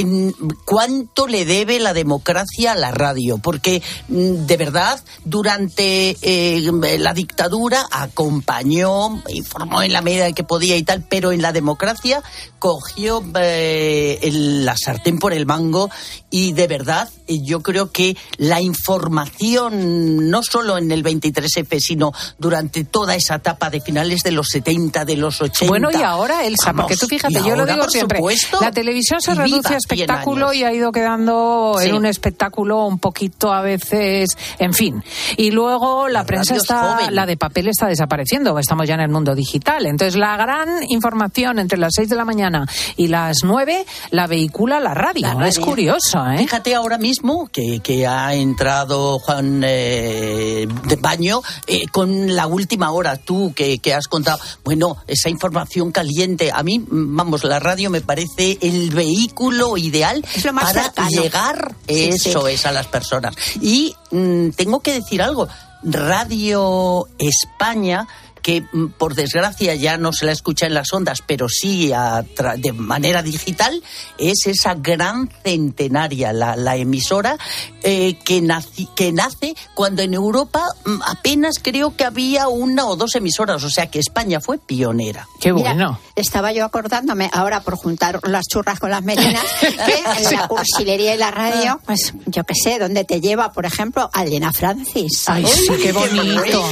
cuánto le debe la democracia a la radio, porque mm, de verdad durante eh, la dictadura acompañó, informó en la medida que podía y tal, pero en la democracia cogió eh, el- la sartén por el mango y de verdad yo creo que la información no solo en el 23F sino durante toda esa etapa de finales de los 70 de los 80 Bueno, y ahora, Elsa, Vamos, porque tú fíjate, yo lo digo siempre, supuesto, la televisión se reduce a 100 espectáculo y ha ido quedando Sí. en un espectáculo un poquito a veces, en fin. Y luego la, prensa está, joven. la de papel está desapareciendo, estamos ya en el mundo digital. Entonces, la gran información entre las 6 de la mañana y las 9 la vehicula la radio. La Es curioso, ¿eh? Fíjate ahora mismo que, que ha entrado Juan eh, de Baño eh, con la última hora, tú que, que has contado. Bueno, esa información caliente. A mí, vamos, la radio me parece el vehículo ideal para cercano. llegar, Sí, eso sí. es, a las personas. Y mm, tengo que decir algo. Radio España que mm, por desgracia ya no se la escucha en las ondas, pero sí a tra- de manera digital, es esa gran centenaria, la, la emisora eh, que, naci- que nace cuando en Europa mm, apenas creo que había una o dos emisoras, o sea que España fue pionera. Qué Mira, estaba yo acordándome ahora por juntar las churras con las merinas que en la cursilería y la radio, pues yo qué sé, dónde te lleva, por ejemplo, a Elena Francis. Ay, sí, qué bonito.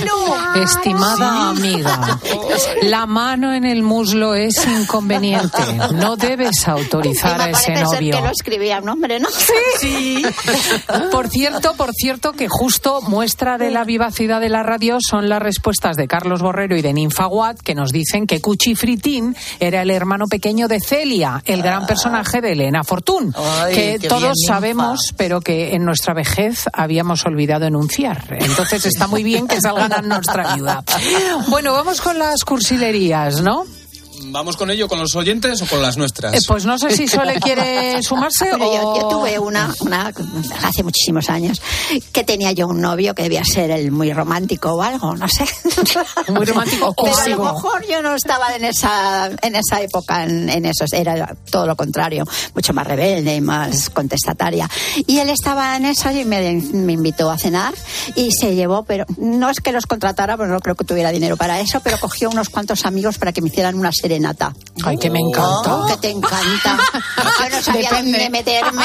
Estimada amiga, la mano en el muslo es inconveniente. No debes autorizar a ese Parece ser novio. que lo escribía un hombre, ¿no? Sí. Por cierto, por cierto, que justo muestra de la vivacidad de la radio son las respuestas de Carlos Borrero y de Ninfa Watt, que nos dicen que Cuchi Fritín era el hermano pequeño de Celia, el gran personaje de Elena Fortún, Ay, que todos Ninfa. sabemos, pero que en nuestra vejez habíamos olvidado enunciar. Entonces está muy bien que salgan a nuestra ayuda. Bueno, vamos con las cursilerías, ¿no? ¿Vamos con ello, con los oyentes o con las nuestras? Eh, pues no sé si Sole quiere sumarse Pero o... yo, yo tuve una, una hace muchísimos años que tenía yo un novio que debía ser el muy romántico o algo, no sé. Muy romántico Pero a lo mejor yo no estaba en esa en esa época en, en eso, era todo lo contrario, mucho más rebelde y más contestataria. Y él estaba en eso y me, me invitó a cenar y se llevó, pero no es que los contratara, porque no creo que tuviera dinero para eso, pero cogió unos cuantos amigos para que me hicieran una serenata. Ay, que me encanta. Oh, que te encanta. Yo no sabía Depende. dónde meterme.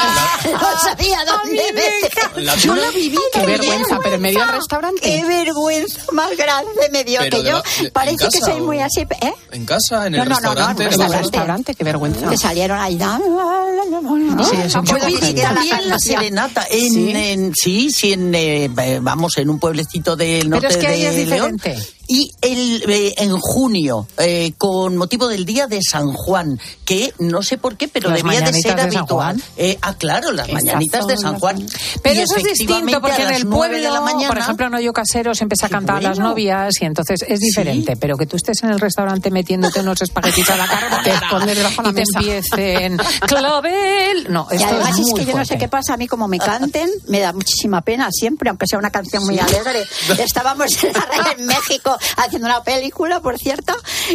No sabía dónde meterme. La Yo lo viví. Qué vergüenza, pero en medio del restaurante. Qué vergüenza más grande me dio Pero que yo. en Parece que casa soy o- muy así. ¿Eh? ¿En casa? ¿En el No, no, no, no, restaurante? en ¿En un el restaurante. restaurante, qué vergüenza. Que salieron ahí. la, la, la, la, la, Sí, Yo fue visité terrible. la También la serenata en Sí. en- sí, sí, en, eh, vamos en un pueblecito del norte Pero es que ahí de es León. Y el, eh, en junio, eh, con motivo del Día de San Juan, que no sé por qué, pero Las debía de ser de habitual. Eh, ah, claro, las Estas mañanitas de San las- Juan. Pero Y eso es distinto porque en el pueblo, de la mañana, por ejemplo, en Hoyo Casero se empieza a cantar a las bueno. novias y entonces es diferente. Pero que tú estés en el restaurante metiéndote unos espaguetis a la carbonara Te pones debajo de la y te mesa. empiecen clavel. No, Y esto además es que yo no sé qué pasa, a mí como me canten, me da muchísima pena siempre, aunque sea una canción muy alegre. Estábamos en, la- en México haciendo una película, por cierto,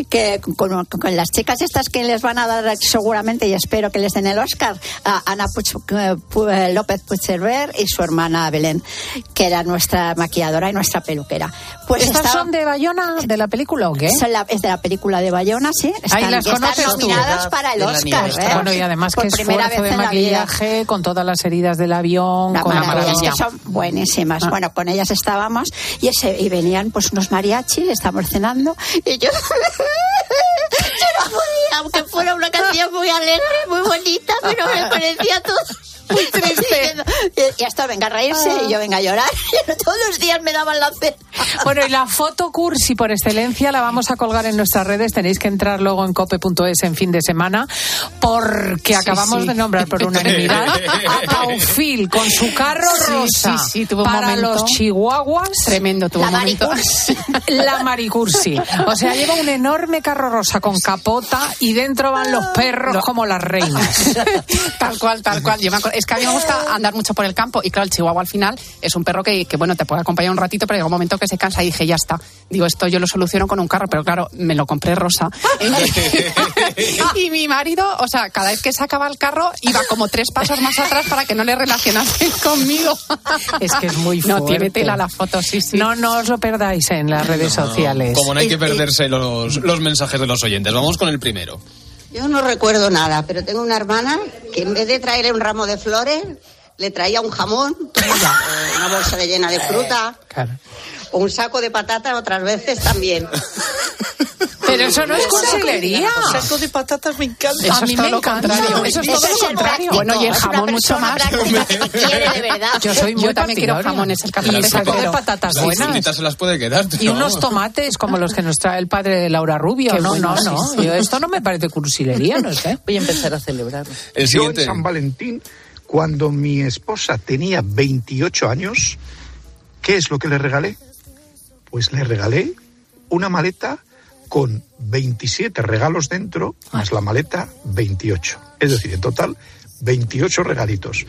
que con, con las chicas estas que les van a dar seguramente, y espero que les den el Oscar, a Ana Puch- eh, eh, López Puigcerver y su hermana Belén, que era nuestra maquilladora y nuestra peluquera. Pues ¿Estas estaba- son de Bayona, de la película o qué? son la- es de la película de Bayona, sí. Ahí las y están conoces tú. nominadas para el Oscar. ¿eh? Bueno, y además Por que primera esfuerzo vez de en la vida. maquillaje con todas las heridas del avión, Una con la maravilla, maravilla. es que son buenísimas. Bueno, con ellas estábamos y, ese, y venían pues unos mariachis, estábamos cenando y yo... yo no podía, aunque fuera una canción muy alegre, muy bonita, pero me parecía todo muy triste. Y, esto venga a reírse y yo venga a llorar. Todos los días me daban la cena. Bueno, y la foto cursi por excelencia la vamos a colgar en nuestras redes. Tenéis que entrar luego en cope.es en fin de semana, porque acabamos sí. de nombrar por unanimidad a Paufil con su carro Sí, rosa sí, sí, tuvo para momento. los chihuahuas. Tremendo, tuvo La un momento. Maricursi. La Maricursi. O sea, lleva un enorme carro rosa con capota y dentro van los perros como las reinas. tal cual, tal cual. Yo me acuerdo- es que a mí me gusta andar mucho por el campo y claro, el chihuahua al final es un perro que, que, bueno, te puede acompañar un ratito, pero llega un momento que se cansa y dije, ya está. Digo, esto yo lo soluciono con un carro, pero claro, me lo compré rosa. y mi marido, o sea, cada vez que sacaba el carro iba como tres pasos más atrás para que no le relacionasen conmigo. Es que es muy No, fuerte. tiene tela la foto, sí, sí. No, no os lo perdáis en las redes sociales. Como no hay que perderse los, los mensajes de los oyentes. Vamos con el primero. Yo no recuerdo nada, pero tengo una hermana que en vez de traerle un ramo de flores, le traía un jamón, o una bolsa de llena de fruta, o un saco de patatas otras veces también. Pero eso no es cursilería. Saco de patatas me encanta. Eso A es mí todo me lo encanta. contrario. Eso es todo lo el contrario. Bueno, y el jamón mucho más. práctica que quiere de verdad. Yo soy muy Yo también quiero jamones, el Y café saco de patatas Las buenas. se las puede quedar. Y unos tomates como los que nos trae el padre de Laura Rubio. Qué no, no, no. esto no me parece cursilería, no sé. Voy a empezar a celebrarlo. El Yo siguiente. en San Valentín, cuando mi esposa tenía 28 años, ¿qué es lo que le regalé? Pues le regalé una maleta con 27 regalos dentro, más la maleta 28. Es decir, en total 28 regalitos.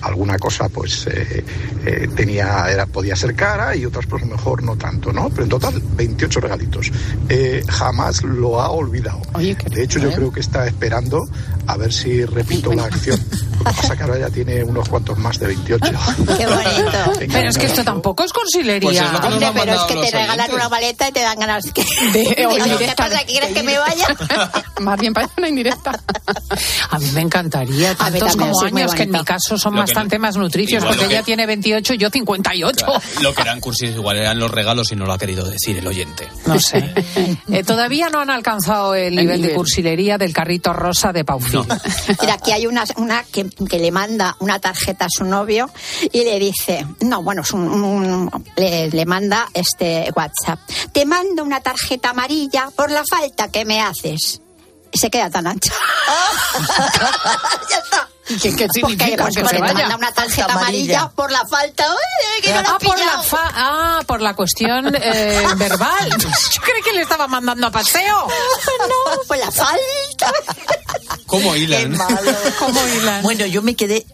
Alguna cosa pues eh, eh, tenía, era, podía ser cara y otras pues a lo mejor no tanto, ¿no? Pero en total 28 regalitos. Eh, jamás lo ha olvidado. de hecho, yo creo que está esperando a ver si repito la acción. Lo que pasa que ahora ya tiene unos cuantos más de 28. Qué bonito. Pero es que esto tampoco es cursilería. Pues es Hombre, pero es que te regalan oyentes. una maleta y te dan ganas que... De- o ¿Qué indirecta, pasa? de- ¿Quieres que me vaya? Más bien parece una indirecta. A mí me encantaría, tantos como años, que en mi caso son Lo bastante no- más nutricios, porque que- ella tiene 28 y yo 58. Lo que eran cursis igual eran los regalos y no lo ha querido decir el oyente. No sé. Eh, todavía no han alcanzado el nivel de nivel. cursilería del carrito rosa de Mira, aquí hay una, una que, que le manda una tarjeta a su novio y le dice, no, bueno, es un- un- le, le manda este WhatsApp. Te mando una tarjeta amarilla por la falta que me haces. Y se queda tan ancha. ya está. ¿Qué, qué Porque significa? pues, que se vaya. manda una tarjeta Amarilla. amarilla por la falta. ¡Uy, que no la Ah has por, la pillado! fa- ah, por la cuestión eh, verbal. Yo creí que le estaba mandando a paseo. No, por la falta. ¿Cómo hilan? ¿Cómo hilan? Bueno, yo me quedé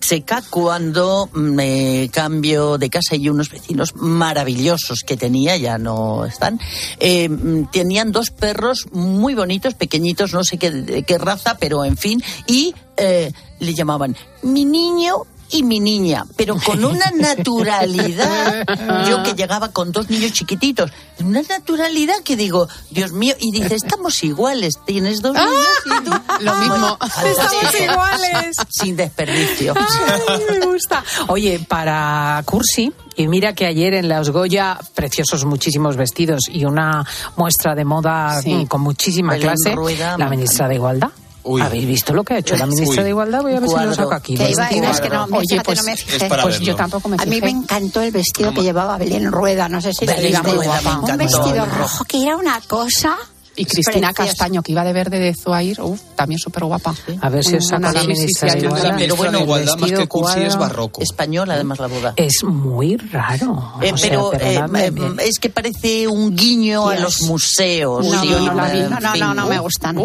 seca cuando me cambio de casa y unos vecinos maravillosos que tenía, ya no están, eh, tenían dos perros muy bonitos, pequeñitos, no sé qué, de qué raza, pero en fin, y eh, le llamaban mi niño y mi niña, pero con una naturalidad. Yo que llegaba con dos niños chiquititos, una naturalidad que digo, Dios mío, y dice, estamos iguales, tienes dos niños y tú. Lo mismo. Estamos iguales. Sin desperdicio. Ay, me gusta. Oye, para Cursi, y mira que ayer en Los Goya, preciosos muchísimos vestidos y una muestra de moda Sí. con muchísima Belén clase, Rueda, la ministra de Igualdad. ¿Habéis visto lo que ha hecho la ministra Uy. de Igualdad? Voy a ver si lo saco aquí. Iba- es que no, Oye, pues, no me fijé. es para Pues verlo. yo tampoco me A mí fijé. me encantó el vestido que llevaba Belén Rueda, no sé si Belén viste. Rueda, Un vestido rojo que era una cosa. Y Cristina Precioso. Castaño, que iba de verde de Zuair, uf, también súper guapa. A ver si os saco la ministra de Igualdad. Pero bueno, El vestido cuadro Española, además, la boda. Es muy raro. Eh, O sea, pero eh, eh, es que parece un guiño a los museos. No, no la vi. en No, no, fin. no, no me gustan.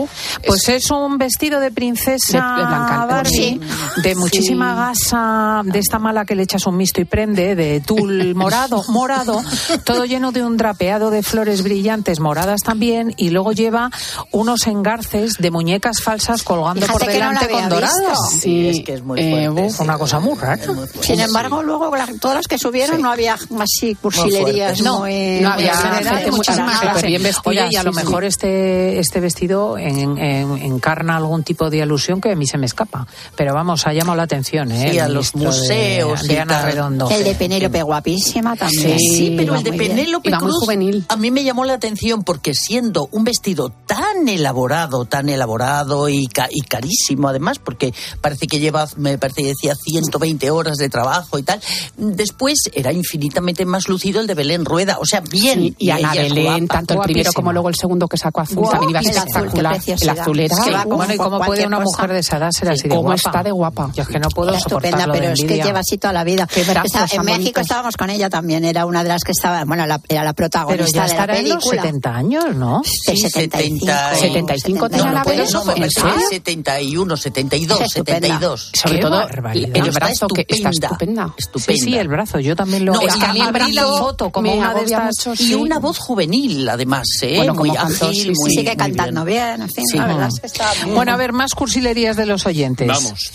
Pues es un vestido de princesa De- de Blanca- Barbie, Sí. de muchísima gasa, de esta mala que le echas un misto y prende, de tul morado, morado, todo lleno de un drapeado de flores brillantes moradas también, y luego lleva unos engarces de muñecas falsas colgando Fíjate por no delante había con dorado. visto. Sí, es que es muy Eh, fuerte. uf, una cosa muy rara. Sin embargo, luego la- todas las que subieron no había así cursilerías. No, muy- no muy había clase. bien vestidas, Oye, y a lo mejor este este vestido en- en- encarna algún tipo de alusión que a mí se me escapa. Pero vamos, ha llamado la atención, ¿eh? Sí, El a los museos De, Ana. Redondo. El de Penélope, guapísima también. Sí, pero el de. Penélope Cruz juvenil. a mí me llamó la atención porque siendo un vestido tan elaborado, tan elaborado y, ca- y carísimo además, porque parece que lleva, me parece que decía 120 horas de trabajo y tal, después era infinitamente más lucido el de Belén Rueda, o sea, bien. Sí, y Ana Belén, guapa, tanto el primero como luego el segundo que sacó azul, también iba qué espectacular. El preciosidad. azul era... Es que va como Bueno, ¿y cómo puede una cosa. mujer de esa edad ser así de ¿Cómo guapa? está de guapa? Yo es que no puedo Estupenda, soportarlo de pero es que lleva así toda la vida. Qué brazos Estaba- en México estábamos con ella también, era una de las que estaba, bueno, la- era la Pero protagonista ya de la estará en los película. 70 años, ¿no? De 75. 75 No, tenía no, la puede, no, me ¿en parece serio? 71, 72, Es estupenda. 72. Sobre Qué todo barbaridad. el Pero está brazo que está estupenda. Sí, sí, el brazo, yo también lo... No, es y que a mí el brazo foto como una de estas... mucho, Y sí. una voz juvenil, además, ¿eh? Bueno, muy ágil, sí, muy, Sigue muy cantando bien. bien, en fin, Sí. la verdad es que está muy Bueno, a ver, más cursilerías de los oyentes. Vamos.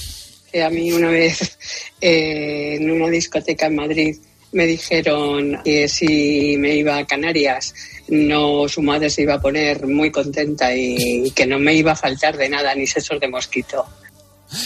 Eh, A mí una vez eh, en una discoteca en Madrid me dijeron que si me iba a Canarias, no su madre se iba a poner muy contenta y que no me iba a faltar de nada, ni sesos de mosquito.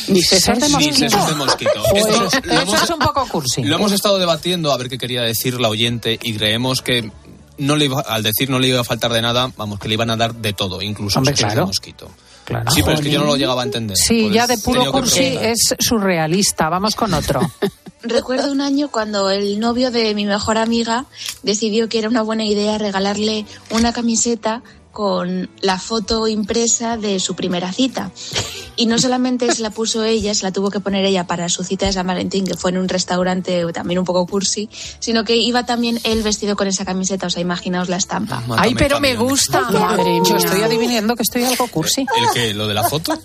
Ni sesos de Ni mosquito. sesos de mosquito. Pues, Esto lo eso hemos- es un poco cursi. Lo hemos estado debatiendo a ver qué quería decir la oyente y creemos que no le iba, al decir no le iba a faltar de nada, vamos, que le iban a dar de todo, incluso Hombre, sesos claro. de mosquito. Claro. Sí, pero es que yo no lo llegaba a entender. Sí, Pues ya de puro cursi es surrealista. Vamos con otro. Recuerdo un año cuando el novio de mi mejor amiga decidió que era una buena idea regalarle una camiseta con la foto impresa de su primera cita. Y no solamente se la puso ella, se la tuvo que poner ella para su cita de San Valentín, que fue en un restaurante también un poco cursi, sino que iba también él vestido con esa camiseta, o sea, imaginaos la estampa. Ay, pero me gusta. Madre Yo mía. estoy adivinando que estoy algo cursi. ¿El qué? ¿Lo de la foto?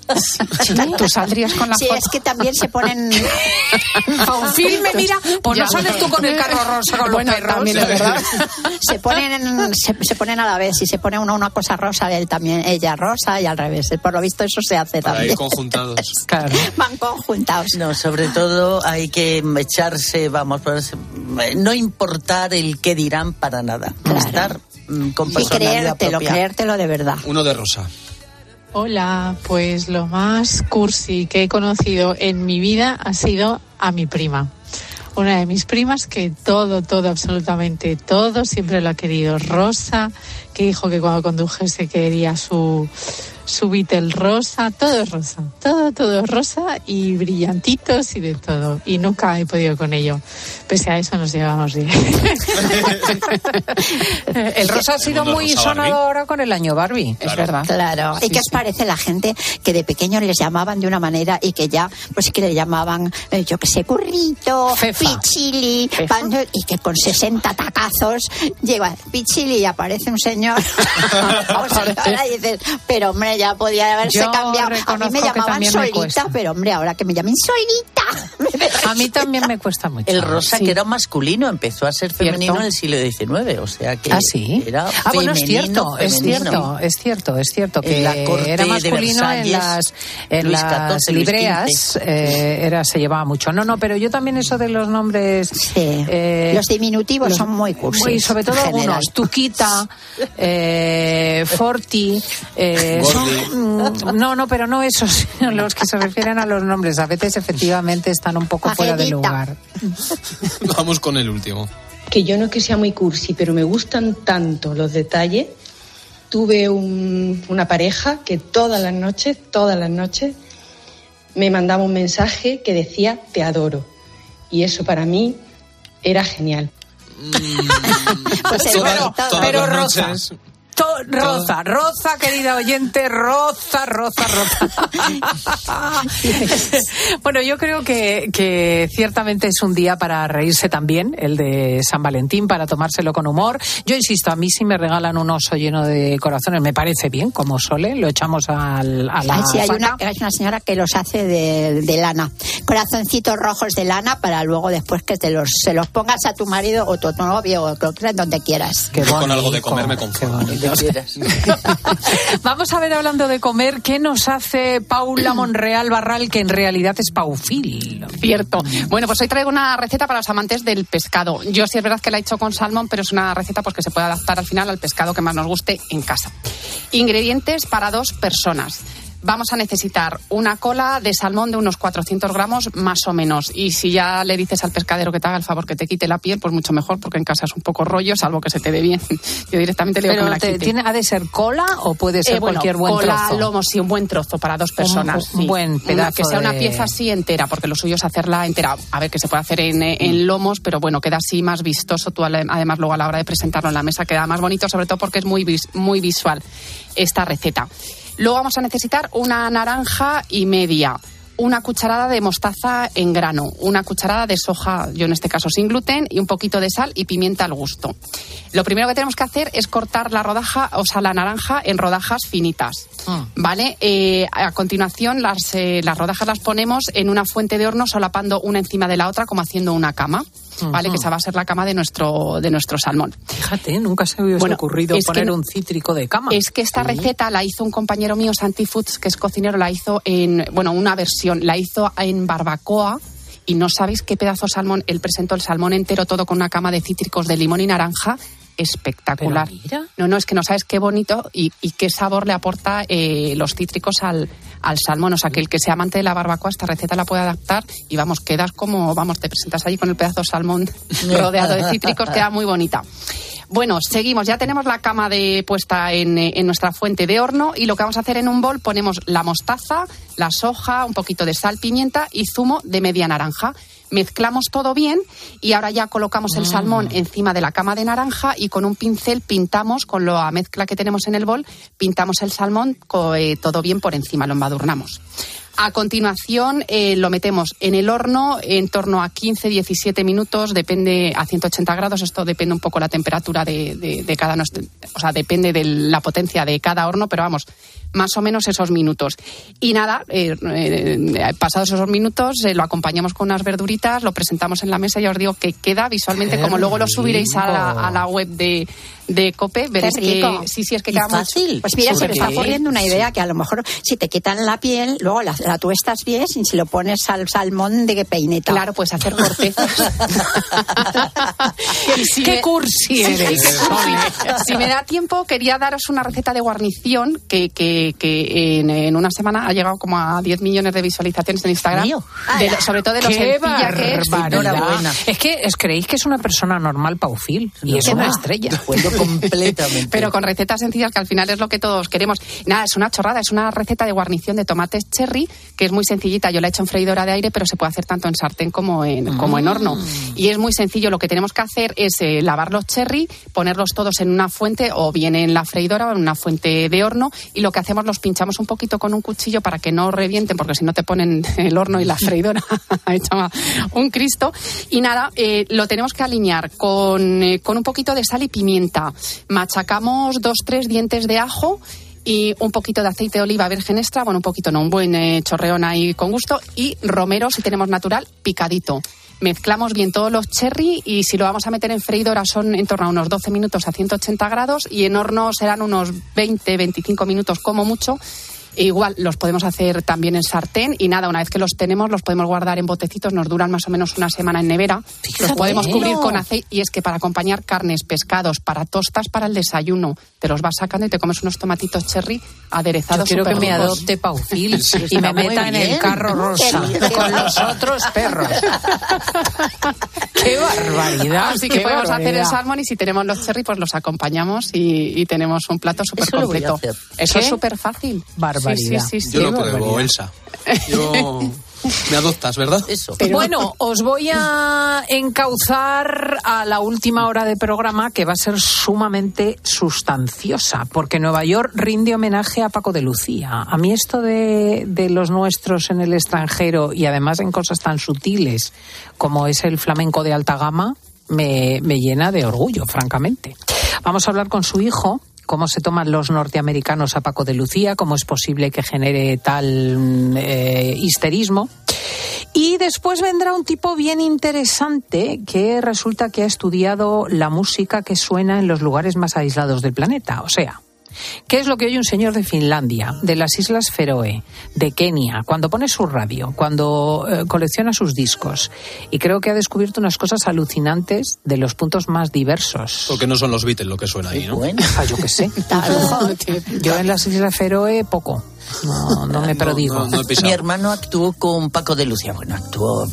Tú saldrías con la Sí, foto. es que también se ponen... A un filme, mira, pues no Ya. sales tú con el carro rosa con Bueno, los perros. también es verdad. se ponen se, se ponen a la vez si se pone uno una cosa rosa él también ella rosa y al revés por lo visto eso se hace Para ir también conjuntados. Claro. van conjuntados No, sobre todo hay que echarse, vamos, pues, no importar el qué dirán para nada. Estar mm, con y personalidad creértelo propia. creértelo de verdad Uno de rosa. Hola, pues lo más cursi que he conocido en mi vida ha sido a mi prima. Una de mis primas que todo, todo, absolutamente todo, siempre lo ha querido. Rosa, que dijo que cuando condujese quería su, su Beetle rosa, todo es rosa, todo, todo es rosa y brillantitos y de todo. Y nunca he podido con ello. Pese a eso nos llevamos bien. El rosa ha sido muy sonado ahora con el año Barbie. Es verdad. Claro. ¿Y qué os parece la gente que de pequeño les llamaban de una manera y que ya, pues que le llamaban, eh, yo que sé, currito, Fefa. pichili, Fefa. pan- y que con 60 tacazos llega pichili y aparece un señor y dices, pero hombre, ya podía haberse Yo cambiado. A mí me llamaban solita, cuesta. pero hombre, ahora que me llamen solita. A mí también me cuesta mucho. El rosa, Sí. que era masculino, empezó a ser femenino en el siglo XIX, o sea que Ah, sí. era Ah, bueno, es femenino, cierto, es cierto, es cierto, es cierto que En la corte era de masculino en Versalles, las, en Luis las XIV, libreas, eh, era, se llevaba mucho. No, no, pero yo también eso de los nombres. eh, Los diminutivos los- son muy cursis. Y sobre todo en algunos, Tuquita, eh, Forti, eh, son- no, no, pero no esos, sino los que se refieren a los nombres. A veces efectivamente están un poco fuera de lugar. Vamos con el último. que yo no es que sea muy cursi, pero me gustan tanto los detalles. tuve un- una pareja que todas las noches, todas las noches, me mandaba un mensaje que decía te adoro. Y eso para mí era genial. Pues es Todas- bonito. todas Pero Rosa, noches- Roza, Roza, querida oyente, Roza, Roza, Roza. bueno, yo creo que, que ciertamente es un día para reírse también, el de San Valentín, para tomárselo con humor. Yo insisto, a mí si me regalan un oso lleno de corazones, me parece bien, como sole, lo echamos al, a la Ay, sí, hay una, hay una señora que los hace de, de lana. Corazoncitos rojos de lana para luego después que te los, se los pongas a tu marido o tu novio o lo que- donde quieras. Qué Con algo de bonito, comer me qué Vamos a ver, hablando de comer, ¿qué nos hace Paula Monreal Barral, que en realidad es paufil? Cierto. Bueno, pues hoy traigo una receta para los amantes del pescado. Yo sí es verdad que la he hecho con salmón, pero es una receta pues que se puede adaptar al final al pescado que más nos guste en casa. Ingredientes para dos personas. Vamos a necesitar una cola de salmón de unos 400 gramos más o menos. Y si ya le dices al pescadero que te haga el favor que te quite la piel, pues mucho mejor, porque en casa es un poco rollo, salvo que se te dé bien. Yo directamente le digo que Pero me la te- quite. ¿tiene, ¿ha de ser cola o puede ser Eh, bueno, cualquier buen cola, trozo? lomo, sí, un buen trozo para dos personas. Un- sí. buen Una- pedazo Que sea una pieza así entera, porque lo suyo es hacerla entera. A ver, que se puede hacer en, eh, Mm. en lomos, pero bueno, queda así más vistoso. Tú, además, luego a la hora de presentarlo en la mesa queda más bonito, sobre todo porque es muy, muy visual esta receta. Luego vamos a necesitar una naranja y media. Una cucharada de mostaza en grano, una cucharada de soja, yo en este caso sin gluten, y un poquito de sal y pimienta al gusto. Lo primero que tenemos que hacer es cortar la rodaja, o sea, la naranja en rodajas finitas. ¿Vale? Eh, a continuación, las, eh, las rodajas las ponemos en una fuente de horno solapando una encima de la otra, como haciendo una cama. ¿Vale? Que esa va a ser la cama de nuestro, de nuestro salmón. Fíjate, nunca se hubiese Bueno, ocurrido es que poner no- un cítrico de cama. Es que esta receta la hizo un compañero mío, Santi Foods, que es cocinero, la hizo en, bueno, una versión, la hizo en barbacoa. Y no sabéis qué pedazo de salmón. Él presentó el salmón entero, todo con una cama de cítricos de limón y naranja. Espectacular. No, no, es que no sabes qué bonito y, y qué sabor le aporta eh, los cítricos al, al salmón. O sea, que el que sea amante de la barbacoa, esta receta la puede adaptar y vamos, quedas como, vamos, te presentas allí con el pedazo de salmón rodeado de cítricos, queda muy bonita. Bueno, seguimos. Ya tenemos la cama de, puesta en, eh, en nuestra fuente de horno y lo que vamos a hacer en un bol ponemos la mostaza, la soja, un poquito de sal, pimienta y zumo de media naranja. Mezclamos todo bien y ahora ya colocamos el salmón encima de la cama de naranja y con un pincel pintamos con la mezcla que tenemos en el bol, pintamos el salmón eh, todo bien por encima, lo embadurnamos. A continuación eh, lo metemos en el horno en torno a 15-17 minutos, depende a 180 grados, esto depende un poco la temperatura de, de- de cada, o sea, depende de la potencia de cada horno, pero vamos, más o menos esos minutos. Y nada, eh, eh, pasados esos minutos eh, lo acompañamos con unas verduritas, lo presentamos en la mesa y os digo que queda visualmente, como luego lo subiréis a la, a la web de, de COPE, veréis que sí, sí, es que queda fácil. Pues mira, se me está ocurriendo una idea que a lo mejor si te quitan la piel, luego la, la tuestas bien y si lo pones al salmón de peineta. Claro, pues hacer cortezas. Si ¡Qué me- cursi eres! Si me da tiempo, quería daros una receta de guarnición que, que, que en, en una semana ha llegado como a 10 millones de visualizaciones en Instagram. De lo- sobre todo de lo ¡Qué sencilla que es. Es que os creéis que es una persona normal, Paufil, y es ¿Qué una va? estrella. completamente. Pero con recetas sencillas que al final es lo que todos queremos. Nada, es una chorrada, es una receta de guarnición de tomates cherry que es muy sencillita. Yo la he hecho en freidora de aire, pero se puede hacer tanto en sartén como en, como en horno. Y es muy sencillo. Lo que tenemos que hacer es eh, lavar los cherry, ponerlos todos en una fuente o bien en la freidora o en una fuente de horno. Y lo que hacemos, los pinchamos un poquito con un cuchillo para que no revienten, porque si no te ponen el horno y la freidora hecha un Cristo. Y nada, eh, lo tenemos que alinear con, eh, con un poquito de sal y pimienta. Machacamos dos, tres dientes de ajo y un poquito de aceite de oliva virgen extra, bueno, un poquito no, un buen eh, chorreón ahí con gusto y romero, si tenemos natural, picadito. Mezclamos bien todos los cherry y si lo vamos a meter en freidora son en torno a unos 12 minutos a 180 grados y en horno serán unos 20, 25 minutos como mucho. E igual los podemos hacer también en sartén y nada, una vez que los tenemos los podemos guardar en botecitos, nos duran más o menos una semana en nevera. Los podemos cubrir con aceite y es que para acompañar carnes, pescados, para tostas, para el desayuno, te los vas sacando y te comes unos tomatitos cherry aderezados. Yo quiero que me superricos. adopte Paufil Sí, y me meta en el carro rosa con los otros perros. ¡Qué barbaridad! Así que podemos hacer el salmón y si tenemos los cherry, pues los acompañamos y, y tenemos un plato súper completo. Eso es súper fácil. Barbaridad. Sí, sí, sí, Yo lo pruebo, Elsa. Yo... Me adoptas, ¿verdad? Eso. Bueno, os voy a encauzar a la última hora de programa que va a ser sumamente sustanciosa, porque Nueva York rinde homenaje a Paco de Lucía. A mí esto de, de los nuestros en el extranjero y además en cosas tan sutiles como es el flamenco de alta gama, me, me llena de orgullo, francamente. Vamos a hablar con su hijo, cómo se toman los norteamericanos a Paco de Lucía, cómo es posible que genere tal mm, eh, histerismo. Y después vendrá un tipo bien interesante que resulta que ha estudiado la música que suena en los lugares más aislados del planeta. O sea, ¿qué es lo que oye un señor de Finlandia, de las Islas Feroe, de Kenia, cuando pone su radio, cuando eh, colecciona sus discos? Y creo que ha descubierto unas cosas alucinantes de los puntos más diversos. Porque no son los Beatles lo que suena ahí, ¿no? Ah, yo qué sé. Yo en las Islas Feroe poco. No, no me prodigo. Mi hermano actuó con Paco de Lucía. Bueno, actuó.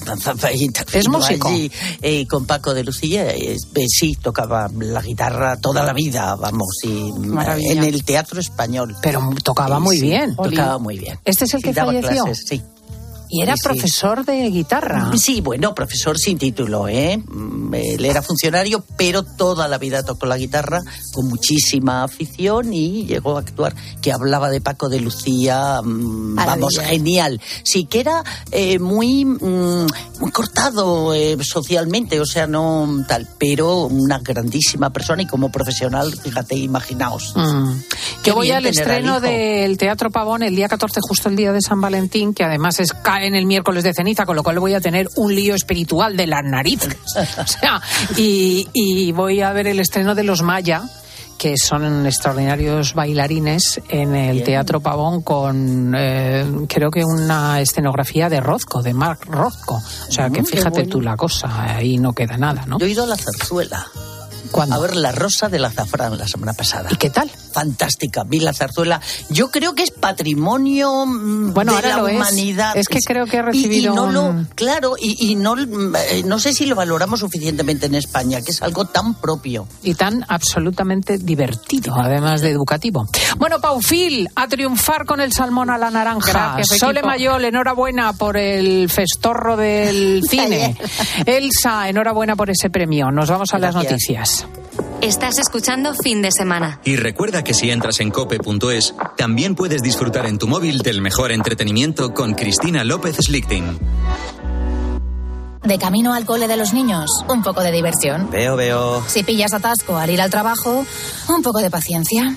¿Es músico? allí, eh, con Paco de Lucía. eh, eh, sí, tocaba la guitarra toda la vida, vamos. Y, Maravilla. en el teatro español. Pero tocaba muy bien. Tocaba muy bien. ¿Este es el que Sí, falleció? clases, sí. Y era Sí, sí. profesor de guitarra. Sí, bueno, profesor sin título, ¿eh? Mm, Él era funcionario, pero toda la vida tocó la guitarra con muchísima afición y llegó a actuar, que hablaba de Paco de Lucía, mm, vamos, genial. Sí, que era eh, muy, mm, muy cortado eh, socialmente, o sea, no tal, pero una grandísima persona y como profesional, fíjate, imaginaos. Mm. Yo voy al estreno del Teatro Pavón el día 14, justo el día de San Valentín, que además es, en el miércoles de ceniza, con lo cual voy a tener un lío espiritual de las narices. O sea, y, y voy a ver el estreno de Los Maya que son extraordinarios bailarines en el Bien. Teatro Pavón con eh, creo que una escenografía de Rozco, de Marc Rozco. O sea que Mm, fíjate bueno. tú la cosa, ahí no queda nada, ¿no? Yo he ido a la zarzuela. ¿Cuándo? A ver la rosa del azafrán la semana pasada. ¿Y qué tal? Fantástica. Vi la zarzuela. Yo creo que es patrimonio mm, Bueno, de ahora la lo es. humanidad. Es que creo que ha recibido Y, no un- lo, claro, y, y no, eh, no sé si lo valoramos suficientemente en España, que es algo tan propio. y tan absolutamente divertido, además de educativo. Bueno, Paufil, a triunfar con el salmón a la naranja. Gracias, Sole. Mayol, enhorabuena por el festorro del cine. Elsa, enhorabuena por ese premio. Nos vamos a las noticias. Estás escuchando fin de semana. Y recuerda que si entras en cope.es, también puedes disfrutar en tu móvil del mejor entretenimiento con Cristina López Slichting. De camino al cole de los niños, un poco de diversión. Veo, veo. Si pillas atasco al ir al trabajo, un poco de paciencia.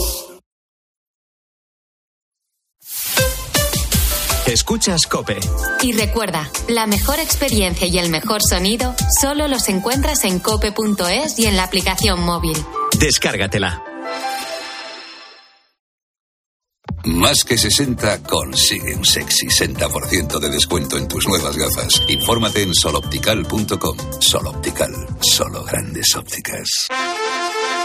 Escuchas Cope. Y recuerda, la mejor experiencia y el mejor sonido solo los encuentras en cope.es y en la aplicación móvil. Descárgatela. Más que 60 consigue un sexy 60% de descuento en tus nuevas gafas. Infórmate en soloptical.com. Soloptical, solo grandes ópticas.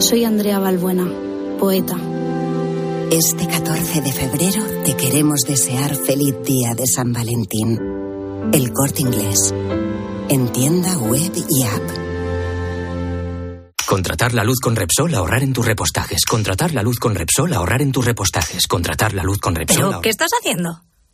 Soy Andrea Balbuena, poeta. Este 14 de febrero te queremos desear feliz día de San Valentín. El corte inglés. En tienda web y app. Contratar la luz con Repsol, ahorrar en tus repostajes. Contratar la luz con Repsol, ahorrar en tus repostajes. Contratar la luz con Repsol. ¿Pero qué estás haciendo?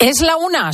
Es la una.